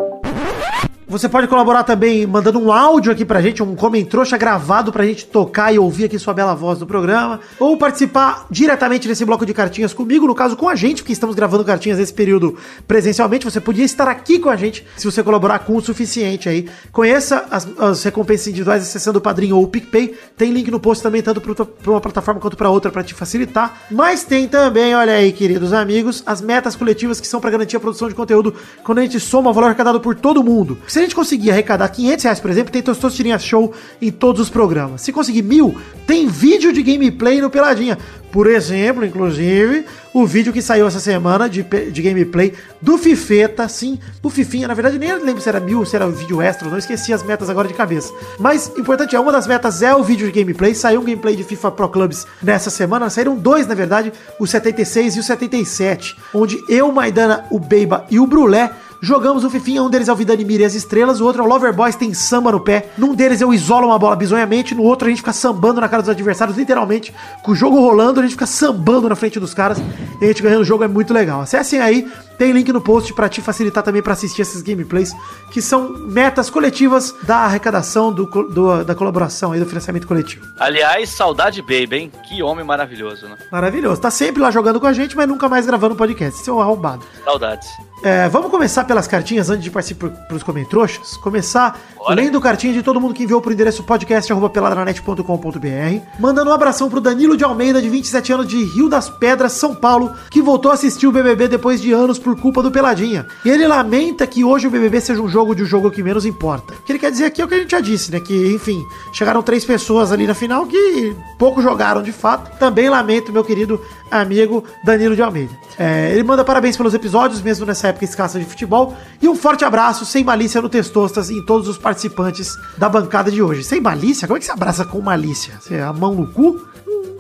Você pode colaborar também mandando um áudio aqui pra gente, um comentrouxa gravado pra gente tocar e ouvir aqui sua bela voz no programa. Ou participar diretamente desse bloco de cartinhas comigo, no caso com a gente, porque estamos gravando cartinhas nesse período presencialmente. Você podia estar aqui com a gente se você colaborar com o suficiente aí. Conheça as, as recompensas individuais acessando o Padrinho ou o PicPay. Tem link no post também, tanto pra uma plataforma quanto pra outra, pra te facilitar. Mas tem também, olha aí, queridos amigos, as metas coletivas que são pra garantir a produção de conteúdo quando a gente soma o valor arrecadado por todo mundo. Se a gente conseguir arrecadar 500 reais, por exemplo, tem Tostosterinha Show em todos os programas. Se conseguir mil, tem vídeo de gameplay no Peladinha. Por exemplo, inclusive, o vídeo que saiu essa semana de, de gameplay do Fifeta, sim, do Fifinha. Na verdade, nem lembro se era mil, se era vídeo extra, não esqueci as metas agora de cabeça. Mas, importante é, uma das metas é o vídeo de gameplay. Saiu um gameplay de FIFA Pro Clubs nessa semana. Saíram dois, na verdade, o 76 e o 77, onde eu, Maidana, o Beiba e o Brulé Jogamos o Fifinha, um deles é o Vidani Mira e as Estrelas, o outro é o Lover Boys, tem samba no pé. Num deles eu isolo uma bola bizonhamente, no outro a gente fica sambando na cara dos adversários, literalmente, com o jogo rolando, a gente fica sambando na frente dos caras, e a gente ganhando o jogo é muito legal. Acessem aí, tem link no post pra te facilitar também pra assistir esses gameplays, que são metas coletivas da arrecadação, do, do- da colaboração aí, do financiamento coletivo. Aliás, saudade Baby, hein? Que homem maravilhoso, né? Maravilhoso. Tá sempre lá jogando com a gente, mas nunca mais gravando podcast. Isso é um arrombado. Saudades. É, vamos começar pelas cartinhas antes de partir pro, pros comentroxas. Começar Bora. lendo cartinha de todo mundo que enviou pro endereço podcast.peladranet.com.br. Mandando um abração pro Danilo de Almeida, de 27 anos, de Rio das Pedras, São Paulo, que voltou a assistir o BBB depois de anos por culpa do Peladinha. E ele lamenta que hoje o BBB seja um jogo de um jogo que menos importa. O que ele quer dizer aqui é o que a gente já disse, né? Que, enfim, chegaram três pessoas ali na final que pouco jogaram de fato. Também lamento, meu querido amigo Danilo de Almeida. É, ele manda parabéns pelos episódios, mesmo nessa época escassa de futebol. E um forte abraço, sem malícia no Testostas, em todos os participantes da bancada de hoje. Sem malícia? Como é que você abraça com malícia? Você a mão no cu?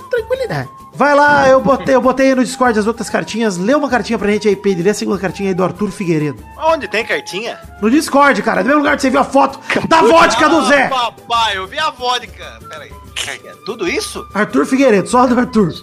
Tranquilidade. Vai lá, eu botei, eu botei no Discord as outras cartinhas. Lê uma cartinha pra gente aí, Pedro. Lê a segunda cartinha aí do Arthur Figueiredo. Onde tem cartinha? No Discord, cara. No mesmo lugar que você viu a foto da *laughs* vodka do Zé. Ah, papai, eu vi a vodka. Pera aí. É tudo isso? Arthur Figueiredo, só do Arthur.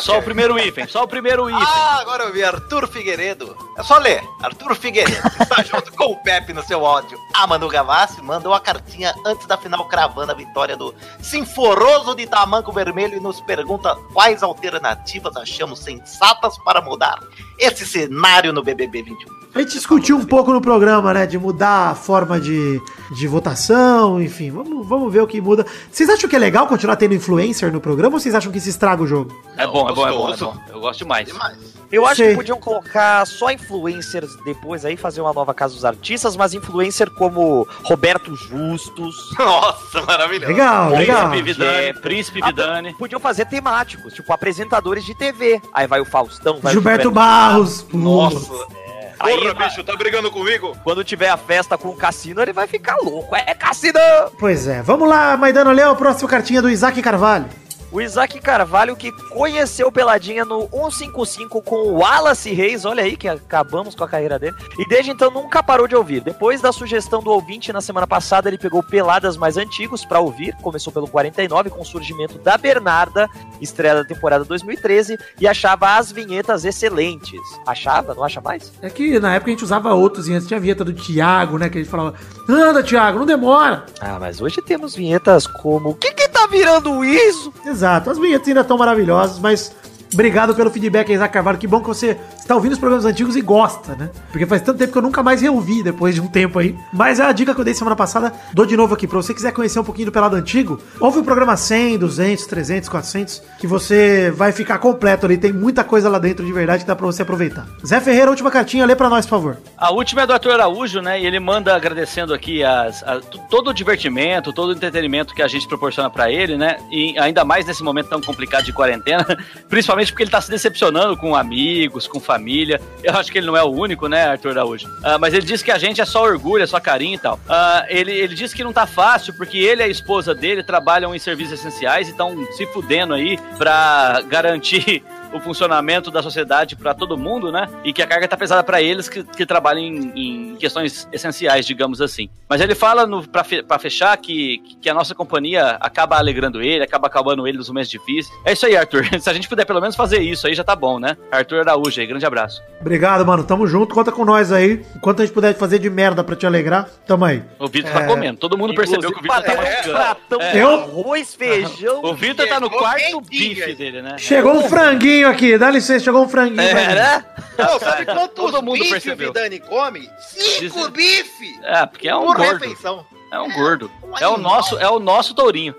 Só o primeiro item, só o primeiro item. Ah, agora eu vi Arthur Figueiredo. É só ler. Arthur Figueiredo está *laughs* junto com o Pepe no seu áudio. A Manu Gavassi mandou a cartinha antes da final cravando a vitória do Sinforoso de Tamanco Vermelho e nos pergunta quais alternativas achamos sensatas para mudar esse cenário no BBB 21. A gente discutiu um pouco no programa, né? De mudar a forma de, de votação, enfim. Vamos, vamos ver o que muda. Vocês acham que é legal continuar tendo influencer no programa ou vocês acham que isso estraga o jogo? É bom, é bom, é bom, é bom. Eu gosto demais. Demais. Eu acho Sei. que podiam colocar só influencers depois aí, fazer uma nova Casa dos Artistas, mas influencer como Roberto Justus. *laughs* Nossa, maravilhoso. Legal, legal. Príncipe Vidani, É. Príncipe Ah, Vidani. Podiam fazer temáticos, tipo apresentadores de TV. Aí vai o Faustão, vai Gilberto o Barros. Nossa. Aí Porra, vai- bicho, tá brigando comigo? Quando tiver a festa com o Cassino, ele vai ficar louco. É Cassino! Pois é. Vamos lá, Maidana, lê a próxima cartinha do Isaac Carvalho. O Isaac Carvalho que conheceu Peladinha no 155 com o Wallace Reis, olha aí que acabamos com a carreira dele, e desde então nunca parou de ouvir. Depois da sugestão do ouvinte na semana passada, ele pegou Peladas mais antigos pra ouvir, começou pelo 49 com o surgimento da Bernarda, estreia da temporada 2013, e achava as vinhetas excelentes. Achava? Não acha mais? É que na época a gente usava outros, e antes tinha a vinheta do Thiago, né? Que a gente falava, anda, Thiago, não demora. Ah, mas hoje temos vinhetas como O que que tá virando isso? Exato, as vinhetas ainda estão maravilhosas, mas obrigado pelo feedback, Isaac Carvalho. Que bom que você está ouvindo os programas antigos e gosta, né? Porque faz tanto tempo que eu nunca mais reouvi depois de um tempo aí. Mas é a dica que eu dei semana passada, dou de novo aqui. Pra você quiser conhecer um pouquinho do Pelado Antigo, ouve o programa 100, 200, 300, 400, que você vai ficar completo ali. Tem muita coisa lá dentro de verdade que dá pra você aproveitar. Zé Ferreira, última cartinha, lê pra nós, por favor. A última é do Arthur Araújo, né? E ele manda agradecendo aqui as, a- todo o divertimento, todo o entretenimento que a gente proporciona pra ele, né? E ainda mais nesse momento tão complicado de quarentena, *laughs* principalmente porque ele tá se decepcionando com amigos, com família. Eu acho que ele não é o único, né, Arthur Araújo? Ah, mas ele diz que a gente é só orgulho, é só carinho e tal. Ah, ele, ele diz que não tá fácil porque ele e a esposa dele trabalham em serviços essenciais e estão se fudendo aí pra garantir o funcionamento da sociedade para todo mundo, né? E que a carga tá pesada para eles que, que trabalham em, em questões essenciais, digamos assim. Mas ele fala no, para fe, fechar que, que a nossa companhia acaba alegrando ele, acaba acabando ele nos momentos difíceis. É isso aí, Arthur. *laughs* Se a gente puder pelo menos fazer isso aí já tá bom, né? Arthur Araújo aí, grande abraço. Obrigado, mano. Tamo junto. Conta com nós aí. Enquanto a gente puder fazer de merda pra te alegrar, tamo aí. O Vitor É. tá comendo. Todo mundo percebeu que o Vitor tá Inclusive, um pratão É. Eu- arroz, feijão. O Vitor tá no quarto bife dele, né? Chegou um franguinho aqui. Dá licença, chegou um franguinho. É, né? Não, sabe quantos Todo mundo bife percebeu. o Vidani come? Cinco Diz- bife! É, porque é um por gordo. refeição. É um gordo. É o nosso, é o nosso tourinho.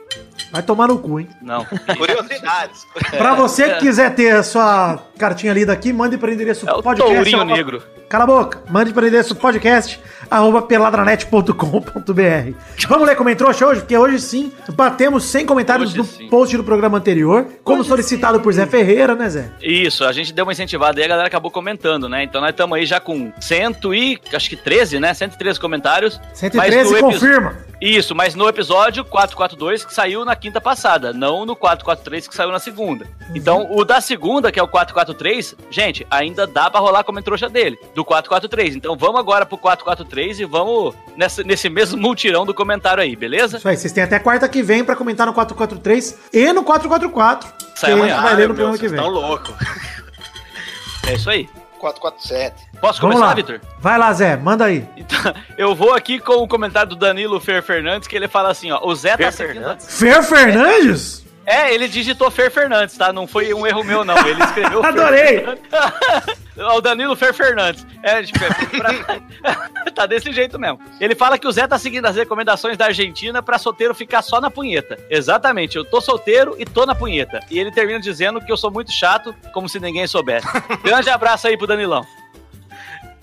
Vai tomar no cu, hein? Não. *laughs* Curiosidades. Pra você que quiser ter a sua cartinha lida aqui, mande para o endereço É o podcast. tourinho arroba- negro. Cala a boca. Mande para o endereço podcast arroba peladranet.com.br. Vamos ler como entrou hoje, porque hoje sim batemos 100 comentários Hoje no sim. post do programa anterior, como solicitado por Zé Ferreira, né, Zé? Isso, a gente deu uma incentivada e a galera acabou comentando, né? Então nós estamos aí já com 100 e, acho que 13, né? 113 comentários. Mas 113 no epi- confirma. Isso, mas no episódio 442 que saiu na quinta passada, não no 443 que saiu na segunda. Então, o da segunda, que é o 443, gente, ainda dá pra rolar como trouxa dele, do 443. Então, vamos agora pro 443 e vamos nessa, nesse mesmo multirão do comentário aí, beleza? Isso aí, vocês têm até quarta que vem pra comentar no 443 e no 444. Sai amanhã. gente vai ler no meu, programa que vocês vem. estão loucos. É isso aí. 447. Posso Vamos começar, lá. Vitor? Vai lá, Zé, manda aí. Então, *laughs* eu vou aqui com o comentário do Danilo Fer Fernandes, que ele fala assim, ó, o Zé tá Fer seguindo... Fernandes? Fer Fernandes? É, ele digitou Fer Fernandes, tá? Não foi um erro meu, não. Ele escreveu *laughs* Adorei. *laughs* O Danilo Fer Fernandes. É, tipo, é pra- *laughs* tá desse jeito mesmo. Ele fala que o Zé tá seguindo as recomendações da Argentina pra solteiro ficar só na punheta. Exatamente, eu tô solteiro e tô na punheta. E ele termina dizendo que eu sou muito chato, como se ninguém soubesse. Grande abraço aí pro Danilão.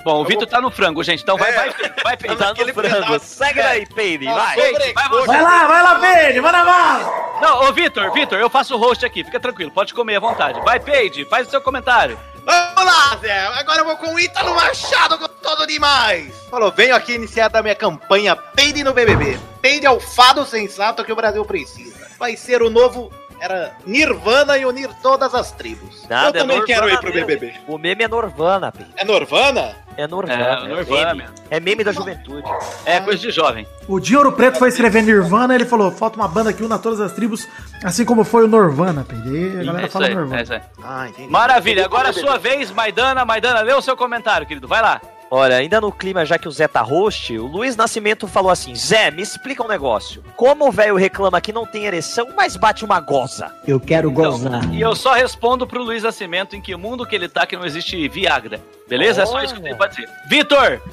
Bom, o Vitor tá no frango, gente, então vai, vai, vai, vai, Tá no frango. Segue daí, Peide, vai. Peide, vai você. Vai lá, vai lá, Peide, manda bala. Não, ô Vitor, Vitor, eu faço o host aqui, fica tranquilo, pode comer à vontade. Vai, Peide, faz o seu comentário. Vamos lá, Zé. Agora eu vou com o Ítalo Machado, gostoso demais. Falou, venho aqui iniciar da minha campanha Peide no BBB. Peide é o fado sensato que o Brasil precisa. Vai ser o novo... Era Nirvana e unir todas as tribos. Nada, eu também é quero ir pro mesmo. BBB. O meme é Norvana, Peide. É Norvana? É Norvana. É, Norvana meme. mesmo. É meme da juventude. É coisa de jovem. O Dinho Ouro Preto foi escrever Nirvana, ele falou, falta uma banda que una todas as tribos, assim como foi o Norvana, Peide. E a galera É fala aí, Norvana. é isso aí. Ah. Maravilha, agora é a sua vez, Maidana. Maidana, lê o seu comentário, querido. Vai lá. Olha, ainda no clima, já que o Zé tá host, o Luiz Nascimento falou assim: Zé, me explica um negócio. Como o velho reclama que não tem ereção, mas bate uma goza? Eu quero gozar. Então, e eu só respondo pro Luiz Nascimento em que mundo que ele tá que não existe Viagra. Beleza? É só isso que eu tenho pra dizer. Vitor! *laughs*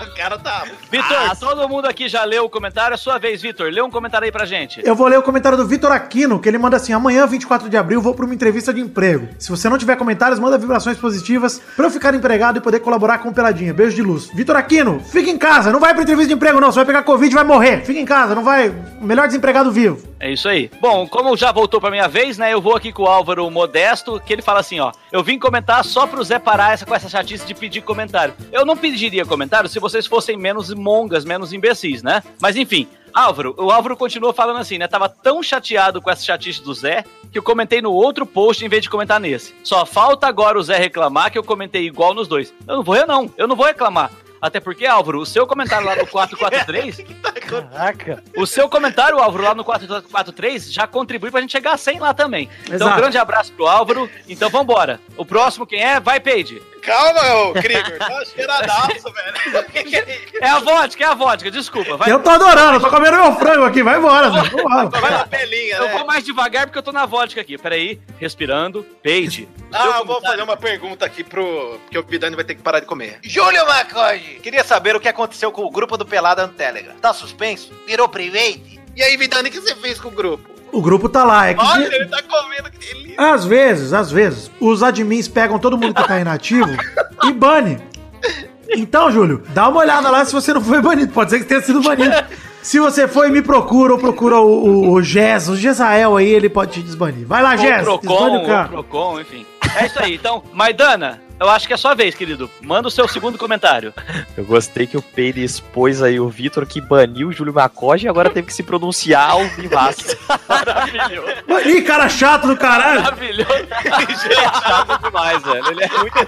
O cara tá... Vitor, Ah, todo mundo aqui já leu o comentário. É sua vez, Vitor. Lê um comentário aí pra gente. Eu vou ler o comentário do Vitor Aquino, que ele manda assim: amanhã, 24 de abril, vou para uma entrevista de emprego. Se você não tiver comentários, manda vibrações positivas pra eu ficar empregado e poder colaborar com Peladinha. Beijo de luz. Vitor Aquino, fica em casa, não vai pra entrevista de emprego, não. Você vai pegar Covid e vai morrer. Fica em casa, não vai. Melhor desempregado vivo. É isso aí. Bom, como já voltou pra minha vez, né? Eu vou aqui com o Álvaro Modesto, que ele fala assim, ó. Eu vim comentar só pro Zé parar essa, com essa chatice de pedir comentário. Eu não pediria comentário se vocês fossem menos mongas, menos imbecis, né? Mas enfim. Álvaro, o Álvaro continua falando assim, né? Tava tão chateado com essa chatice do Zé que eu comentei no outro post em vez de comentar nesse. Só falta agora o Zé reclamar que eu comentei igual nos dois. Eu não vou, eu não. Eu não vou reclamar. Até porque, Álvaro, o seu comentário lá no 443, *laughs* Caraca. o seu comentário, Álvaro, lá no 443, já contribui pra gente chegar a 100 lá também. Então, Exato. um grande abraço pro Álvaro. Então, vambora. O próximo, quem é? Vai, Peide. Calma, ô Krieger. Tá cheiradaço, velho. Que que é? É a vodka, é a vodka, desculpa. Vai, Eu tô adorando, eu tô comendo meu frango aqui. Vai embora. *laughs* Vambora. Vai na pelinha, eu né? vou mais devagar porque eu tô na vodka aqui. Peraí, respirando. Peide. Ah, eu vou fazer uma pergunta aqui pro. Porque o Vidani vai ter que parar de comer. Júlio Macoge! Queria saber o que aconteceu com o grupo do Pelada no Telegram. Tá suspenso? Virou private? E aí, Vidani, o que você fez com o grupo? O grupo tá lá. É que Olha, ele tá comendo que delícia. Às vezes, às vezes, os admins pegam todo mundo que tá inativo *laughs* e bane. Então, Júlio, dá uma olhada lá se você não foi banido. Pode ser que tenha sido banido. *laughs* Se você foi, me procura ou procura o, o, o Gés, o Gesael aí, ele pode te desbanir. Vai lá, Gés, Procon, o ou cara. Procon, enfim. É isso aí. Então, Maidana, eu acho que é sua vez, querido. Manda o seu segundo comentário. *laughs* Eu gostei que o Peide expôs aí o Vitor que baniu o Júlio Macoge e agora teve que se pronunciar ao vivaço. *laughs* Maravilhoso. Ih, cara chato do caralho. Maravilhoso. *laughs* Ele é chato demais, velho. Ele é muito.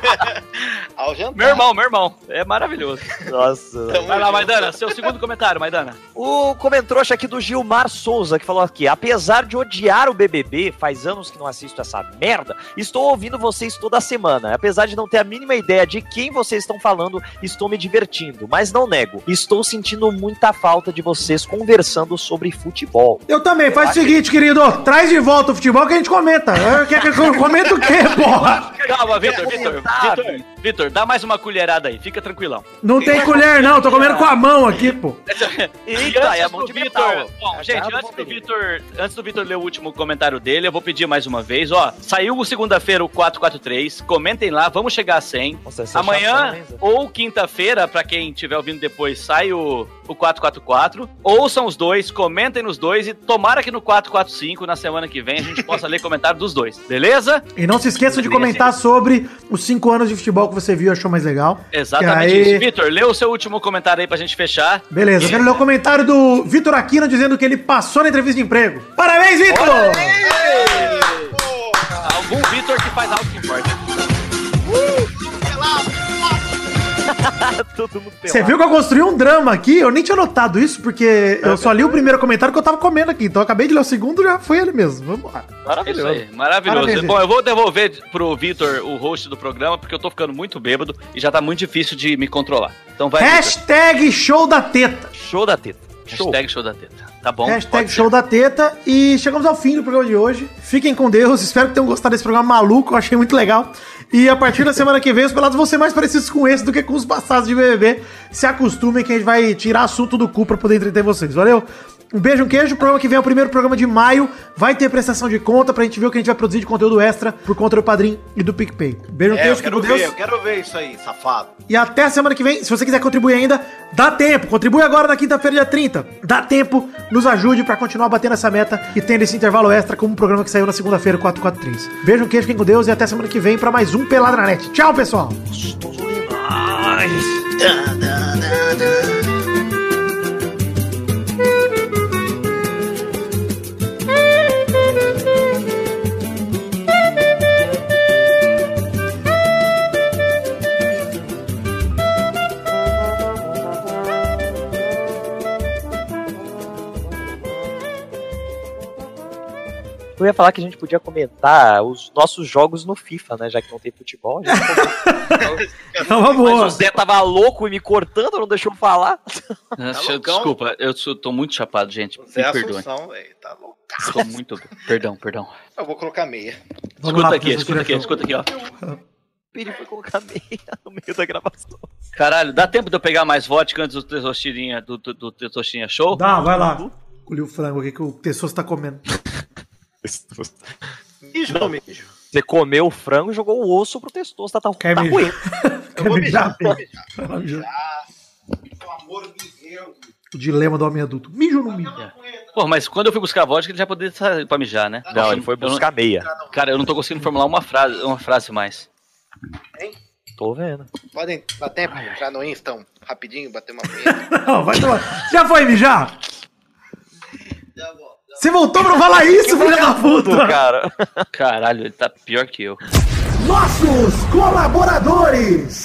Ao jantar. Meu irmão, meu irmão. É maravilhoso. Nossa. Vai lá, Maidana. Seu segundo comentário, Maidana. O comentrouxa aqui do Gilmar Souza, que falou aqui: apesar de odiar o BBB, faz anos que não assisto essa merda, estou ouvindo vocês toda semana. Apesar de não ter a mínima ideia de quem vocês estão falando, estou me divertindo. Mas não nego, estou sentindo muita falta de vocês conversando sobre futebol. Eu também, faz o seguinte, querido. Traz de volta o futebol que a gente comenta. Que comento o quê, *laughs* porra? Calma, Vitor, Vitor, Vitor, Vitor, dá mais uma colherada aí, fica tranquilão. Não tem colher, não. Tô comendo com a mão aqui, pô. *laughs* Eita, é a mão de Vitor, bom, É gente, antes do. Vitor, antes do Vitor ler o último comentário dele, eu vou pedir mais uma vez, ó, saiu o segunda-feira o 443, comentem lá, vamos chegar a 100. Nossa, é Amanhã ou quinta-feira, pra quem estiver ouvindo depois, sai o, o 444. Ouçam os dois, comentem nos dois e tomara que no 445, na semana que vem, a gente possa *laughs* ler comentário dos dois, beleza? E não se esqueça de comentar sobre os cinco anos de futebol que você viu e achou mais legal. Exatamente aí-. Vitor, lê o seu último comentário aí pra gente fechar. Beleza, eu quero ler o comentário do Vitor Aquino dizendo que ele passou na entrevista de emprego. Parabéns, Vitor! Algum Vitor que faz algo Todo mundo Você viu que eu construí um drama aqui? Eu nem tinha notado isso, porque eu só li o primeiro comentário que eu tava comendo aqui. Então eu acabei de ler o segundo já foi ele mesmo. Vamos lá. Isso aí, maravilhoso. Parabéns, Bom, eu vou devolver pro Vitor o host do programa, porque eu tô ficando muito bêbado e já tá muito difícil de me controlar. Então vai. Hashtag show da teta. Show da teta. Show. Hashtag show da teta. Tá bom? Hashtag show da teta. E chegamos ao fim do programa de hoje. Fiquem com Deus. Espero que tenham gostado desse programa maluco. Eu achei muito legal. E a partir da semana que vem, os pelados vão ser mais parecidos com esse do que com os passados de BBB. Se acostumem que a gente vai tirar assunto do cu pra poder entreter vocês. Valeu? Um beijo, um queijo. O programa que vem é o primeiro programa de maio. Vai ter prestação de conta pra gente ver o que a gente vai produzir de conteúdo extra por conta do Padrim e do PicPay. Beijo, um É, eu queijo. Fiquem quero com Deus. ver, eu quero ver isso aí, safado. E até a semana que vem. Se você quiser contribuir ainda, dá tempo. Contribui agora na quinta-feira, dia 30. Dá tempo, nos ajude pra continuar batendo essa meta e tendo esse intervalo extra como um programa que saiu na segunda-feira, 443. Beijo, um queijo, fiquem com Deus e até semana que vem pra mais um Pelada na Net. Tchau, pessoal! Eu ia falar que a gente podia comentar os nossos jogos no FIFA, né? Já que não tem futebol. A gente *laughs* É uma Mas boa. o Zé tava louco e me cortando, não deixou falar. Tá desculpa, eu sou- tô muito chapado, gente. Me Zé. Assunção, velho, tá louco. Tô muito. Perdão, perdão. Eu vou colocar meia. Vamos escuta lá, aqui, escuta aqui, escuta aqui, ó. Ele foi colocar meia no meio da gravação. Caralho, dá tempo de eu pegar mais vodka antes do Tesostinha, do, do, do Show? Dá, vai lá. Colhi o frango aqui que o Tessoso tá comendo. Mijo não mijo. Você comeu o frango e jogou o osso pro testoso. Tá, tá, Quer tá mijar? ruim. *laughs* Eu vou mijar, Mijar, vou mijar. Vai lá, mijar. Pelo amor de Deus. O dilema do homem adulto. Mijo ou não mijo? Pô, mas quando eu fui buscar vodka, ele já poderia estar pra mijar, né? Não, ele foi Eu não- buscar meia. Cara, eu não tô conseguindo formular uma frase, uma frase mais. Tô vendo. Podem de entrar no Insta um, rapidinho, bater uma punheta. *laughs* Não, vai tomar. Já foi mijar? Você voltou pra não falar isso, filho da puta! cara. Caralho, ele tá pior que eu. Nossos colaboradores.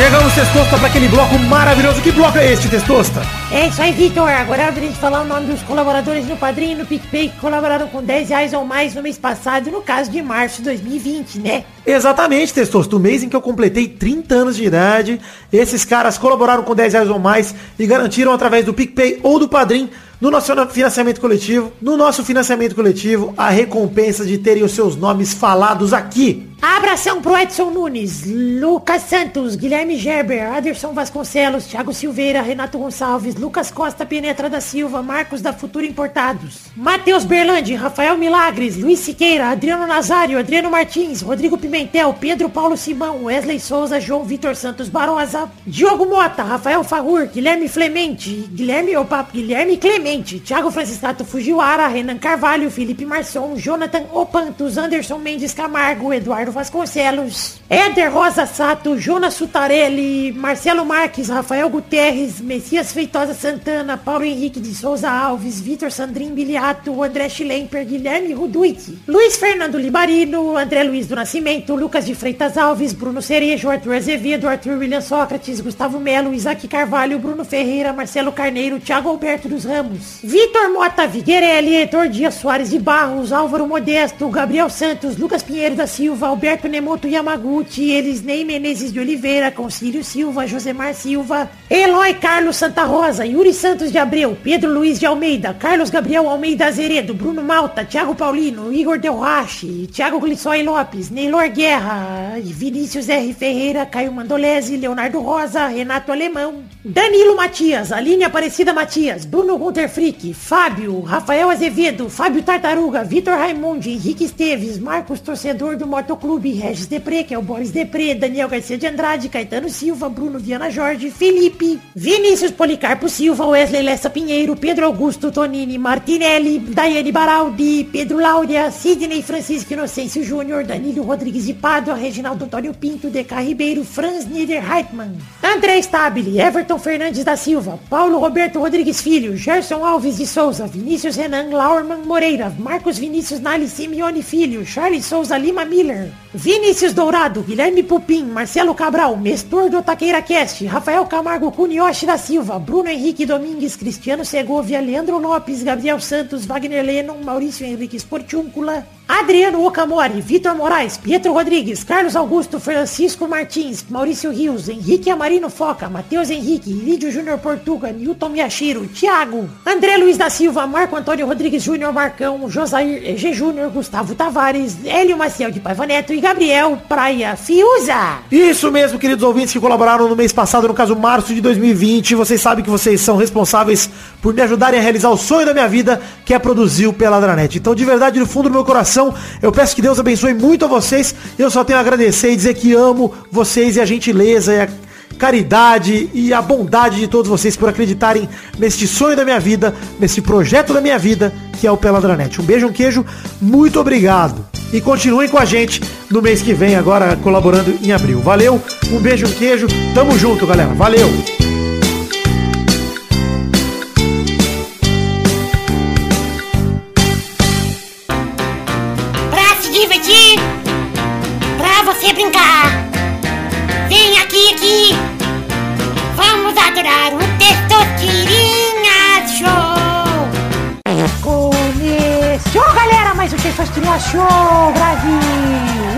Chegamos, Testosta, pra aquele bloco maravilhoso. Que bloco é este, Testosta? É isso aí, Vitor. Agora é de falar o nome dos colaboradores no Padrinho e no PicPay que colaboraram com 10 reais ou mais no mês passado, no caso de março de 2020, né? Exatamente, Testosta. O mês em que eu completei 30 anos de idade, esses caras colaboraram com 10 reais ou mais e garantiram através do PicPay ou do Padrim no nosso financiamento coletivo, no nosso financiamento coletivo, a recompensa de terem os seus nomes falados aqui. Abração pro Edson Nunes, Lucas Santos, Guilherme Gerber, Aderson Vasconcelos, Thiago Silveira, Renato Gonçalves, Lucas Costa Penetra da Silva, Marcos da Futura Importados, Matheus Berlandi, Rafael Milagres, Luiz Siqueira, Adriano Nazário, Adriano Martins, Rodrigo Pimentel, Pedro Paulo Simão, Wesley Souza, João Vitor Santos Barosa, Diogo Mota, Rafael Farrur, Guilherme Flemente, Guilherme, opa, Guilherme Clemente, Thiago Franciscato Fujiwara, Renan Carvalho, Felipe Marçom, Jonathan Opantos, Anderson Mendes Camargo, Eduardo Vasconcelos, Éder Rosa Sato, Jonas Sutarelli, Marcelo Marques, Rafael Guterres, Messias Feitosa Santana, Paulo Henrique de Souza Alves, Vitor Sandrin Biliato, André Schlemper, Guilherme Ruduit, Luiz Fernando Libarino, André Luiz do Nascimento, Lucas de Freitas Alves, Bruno Cerejo, Arthur Azevedo, Arthur William Sócrates, Gustavo Melo, Isaac Carvalho, Bruno Ferreira, Marcelo Carneiro, Thiago Alberto dos Ramos, Vitor Mota Viguerelli, Heitor Dias Soares de Barros, Álvaro Modesto, Gabriel Santos, Lucas Pinheiro da Silva, Alberto Nemoto Yamaguchi, Elisnei Menezes de Oliveira, Concílio Silva, Josemar Silva, Eloy Carlos Santa Rosa, Yuri Santos de Abreu, Pedro Luiz de Almeida, Carlos Gabriel Almeida Azeredo, Bruno Malta, Thiago Paulino, Igor Delrache, Thiago Glissói Lopes, Neylor Guerra, Vinícius R. Ferreira, Caio Mandolese, Leonardo Rosa, Renato Alemão, Danilo Matias, Aline Aparecida Matias, Bruno Gunter Frick, Fábio, Rafael Azevedo, Fábio Tartaruga, Vitor Raimundi, Henrique Esteves, Marcos Torcedor do Motoclube, Regis Depre, que é o Boris Depre, Daniel Garcia de Andrade, Caetano Silva, Bruno Viana Jorge, Felipe, Vinícius Policarpo Silva, Wesley Lessa Pinheiro, Pedro Augusto Tonini Martinelli, Daiane Baraldi, Pedro Láurea, Sidney Francisco Inocêncio Júnior, Danilo Rodrigues de Pádua, Reginaldo Antônio Pinto, DK Ribeiro, Franz Niederheitmann, André Stabile, Everton Fernandes da Silva, Paulo Roberto Rodrigues Filho, Gerson Alves de Souza, Vinícius Renan Laurman Moreira, Marcos Vinícius Nali Simeone Filho, Charles Souza Lima Miller, Vinícius Dourado, Guilherme Pupim, Marcelo Cabral, Mestor do Taqueira Cast, Rafael Camargo Cunioche da Silva, Bruno Henrique Domingues, Cristiano Segovia, Leandro Lopes, Gabriel Santos, Wagner Lennon, Maurício Henrique Sportiúncula, Adriano Okamori, Vitor Moraes, Pietro Rodrigues, Carlos Augusto, Francisco Martins, Maurício Rios, Henrique Amarino Foca, Matheus Henrique, Lídio Júnior Portuga, Newton Miyashiro, Thiago, André Luiz da Silva, Marco Antônio Rodrigues Júnior Marcão, Josair EG Júnior, Gustavo Tavares, Hélio Maciel de Paiva Neto e Gabriel Praia Fiuza. Isso mesmo, queridos ouvintes que colaboraram no mês passado, no caso março de 2020. Vocês sabem que vocês são responsáveis por me ajudarem a realizar o sonho da minha vida, que é produzir o Peladranet. Então, de verdade, no fundo do meu coração, eu peço que Deus abençoe muito a vocês. Eu só tenho a agradecer e dizer que amo vocês e a gentileza e a caridade e a bondade de todos vocês por acreditarem neste sonho da minha vida, nesse projeto da minha vida, que é o Peladranet. Um beijo, um queijo, muito obrigado. E continuem com a gente no mês que vem, agora colaborando em abril. Valeu, um beijo, um queijo, tamo junto, galera. Valeu! Testosterinha Show, Brasil.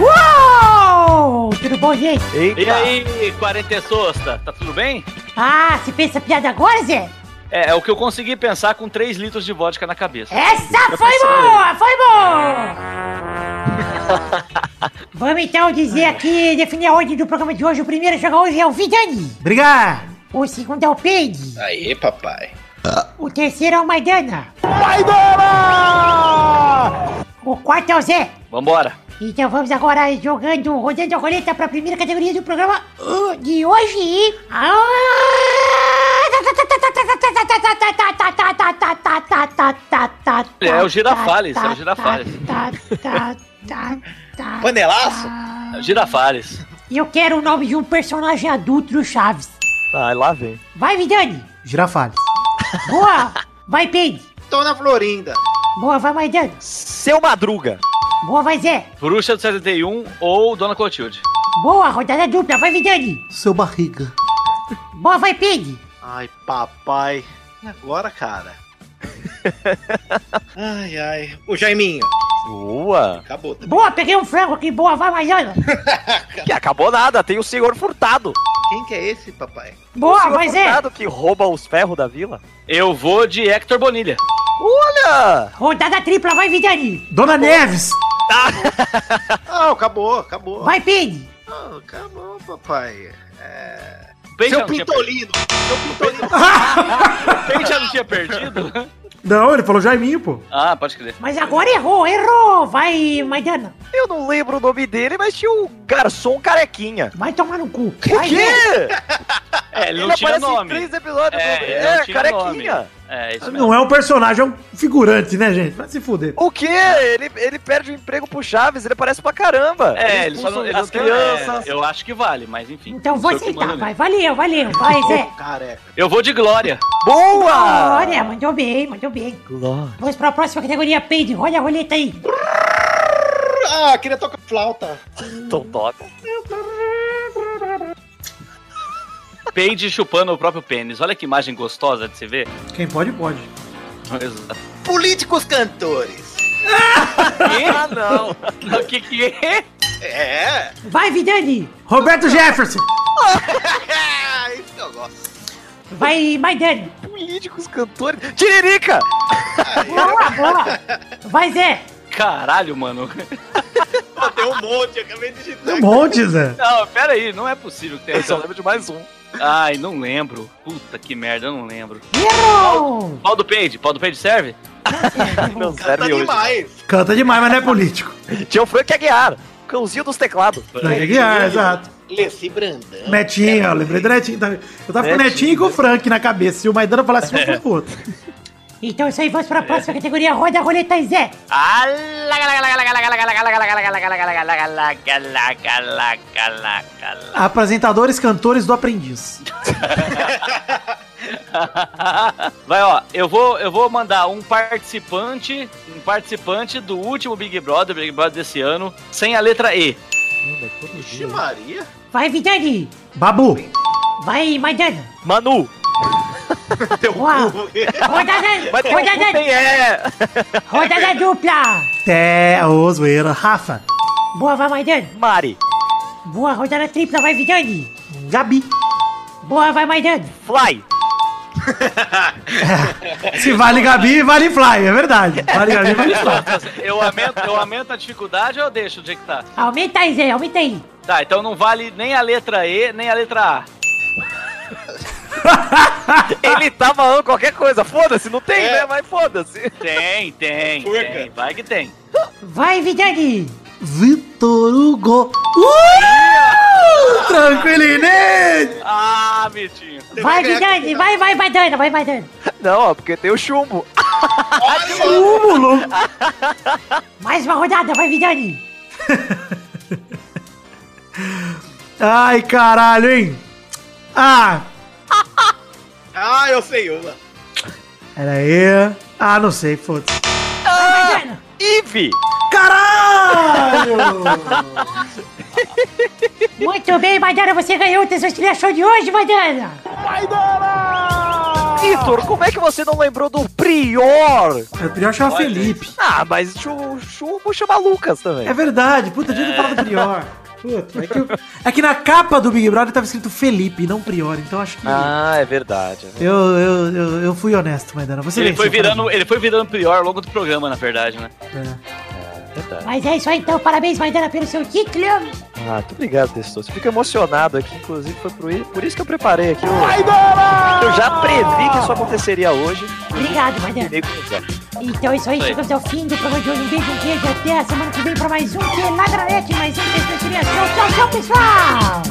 Uou! Tudo bom, gente? E aí, quarentesosta, tá tudo bem? Ah, você essa piada agora, Zé? É, é o que eu consegui pensar com 3 litros de vodka na cabeça. Essa foi boa, foi *laughs* boa! Vamos então dizer aqui, definir a ordem do programa de hoje. O primeiro a jogar hoje é o Vidani. Obrigado! O segundo é o Peide. Aí, papai. O terceiro é o Maidana. Maidana! O quarto é o Zé. Vambora. Então vamos agora jogando, rodando a roleta para a primeira categoria do programa uh, de hoje. É o Girafales, é o Girafales. *laughs* Panelaço? É o Girafales. E eu quero o nome de um personagem adulto do Chaves. Ah, lá vem. Vai, Vidani. Girafales. Boa. Vai, Peide. Dona Florinda. Boa, vai, Maidana. Seu Madruga. Boa, vai, Zé. Bruxa do 71 ou Dona Clotilde. Boa, rodada dupla. Vai, Vidani. Seu barriga. Boa, vai, Peide. Ai, papai. E agora, cara? *laughs* ai, ai. O Jaiminho. Boa. Acabou. também. Boa, peguei um frango aqui. Boa, vai, Maidana. *laughs* Que acabou nada, tem o senhor Furtado. Quem que é esse, papai? o Boa, senhor vai, Zé. Que rouba os ferros da vila. Eu vou de Hector Bonilha. Olha! Rodada tripla. Vai, Vidani. Dona Neves! *laughs* Ah, acabou, acabou. Vai, Peide. Ah, acabou, papai. É... Seu não Pintolino. Seu Pintolino. *laughs* Bem já não tinha perdido. Não, ele falou Jaiminho, pô. Ah, pode crer. Mas agora errou, errou. Vai, Maidana. Eu não lembro o nome dele, mas tinha o garçom carequinha. Vai tomar no cu. O quê? É, ele não Ele tinha aparece em nome. três episódios. É, do- é, carequinha. nome. É, isso mesmo. Não é um personagem, é um figurante, né, gente? Vai se fuder. O quê? Ele, ele perde o emprego pro Chaves, ele aparece pra caramba. É, ele só não, ele as crianças. é, eu acho que vale, mas enfim. Então vou aceitar. Vai, valeu, valeu. Vai, Zé. *laughs* Careca. Eu vou de Glória. Boa! Olha, mandou bem, mandou bem. Vamos pra próxima categoria, Peide. Olha a roleta aí. Ah, queria tocar flauta. Então toca. Peide chupando o próprio pênis. Olha que imagem gostosa de se ver. Quem pode, pode. Exato. Políticos cantores. *laughs* ah, não. O que que é? É. Vai, Vidani. Roberto Jefferson. *laughs* Isso que eu gosto. Vai, Maidani. Políticos, cantores. Tiririca! Boa, boa. Vai, Zé. Caralho, mano. Pô, tem um monte, eu acabei de digitar. Um monte, Zé. Não, pera aí, não é possível que tenha Eu só lembro de mais um. Ai, não lembro. Puta que merda, eu não lembro. Errou. Pau do Page, pau do Page serve? *laughs* Não Canta serve hoje. demais. Canta demais, mas não é político. Tinha o Frank Aguiar, cãozinho dos teclados. Frank Aguiar, exato. Leci Brandão. Netinho, eu lembrei do Netinho. Eu tava com o Netinho. E com o Frank na cabeça. Se o Maidana falasse um, eu fosse o outro. *laughs* Então isso aí, vamos pra próxima categoria. Roda a roleta Zé. Apresentadores, cantores do Aprendiz. *laughs* Vai, ó, eu vou, eu vou mandar um participante, um participante do último Big Brother, Big Brother desse ano, sem a letra E. Vixe Maria. Vai, Vidani. Babu. Vai, Maidana. Manu! *laughs* Teu Boa. cu. Rodada, Mas rodada, quem é! rodada *laughs* dupla. Té, ô, zoeira. Rafa. Boa, vai, Maidana. Mari! Boa, rodada tripla, vai, Vidani. Gabi. Boa, vai, Maidana. Fly! *laughs* Se vale Gabi, vale Fly, é verdade. Vale Gabi, vale Fly. Eu aumento, eu aumento a dificuldade ou eu deixo do jeito que tá? Aumenta aí, Zé, aumenta aí. Tá, então não vale nem a letra E, nem a letra A. *laughs* Ele tá falando qualquer coisa, foda-se, não tem, É. né? Mas foda-se. Tem, tem, tem. Vai que tem. Vai, Vidani. Vitor Hugo. Uh! Tranquilinete. Ah, Mitinho. Vai, Vidani. Vai, vai, Maidana, vai, Maidana. Não, ó, porque tem o chumbo. Túmulo. *laughs* *laughs* Mais uma rodada, vai, Vidani. Ai, caralho, hein? Ah, Ah, eu sei uma. pera aí. Ah, não sei, foda-se. Maidana. Eve! Caralho! *laughs* Muito bem, Maidana, você ganhou o Testosterona Show de hoje, Maidana. Vitor, como é que você não lembrou do Prior? O pior chama Felipe. Ah, mas o chumbo chama Lucas também. É verdade, puta, devia ter falado Prior. Puta, é que, eu- é que na capa do Big Brother tava escrito Felipe, não Prior, então acho que. Ah, é verdade. é verdade. Eu, eu, eu, eu fui honesto, Maidana. Você Ele foi, virando, ele foi virando pior ao longo do programa, na verdade, né? É. Verdade. Mas é isso aí, então. Parabéns, Maidana, pelo seu título. Ah, muito obrigado, Testoso. Fico emocionado aqui, inclusive foi por, i- por isso que eu preparei aqui o. Eu já previ que isso aconteceria hoje. Obrigado, Maidana. Então é isso aí, aí. chegamos ao fim do programa de hoje. Um beijo, um queijo. Até a semana que vem pra mais um que Ladranete, mais um Testosterona Show. Tchau, tchau, pessoal.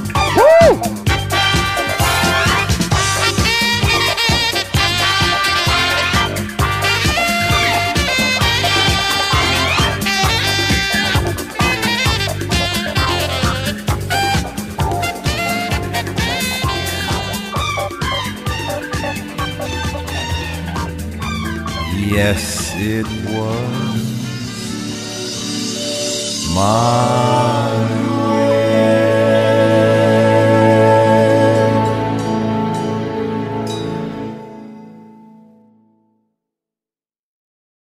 Yes, it was my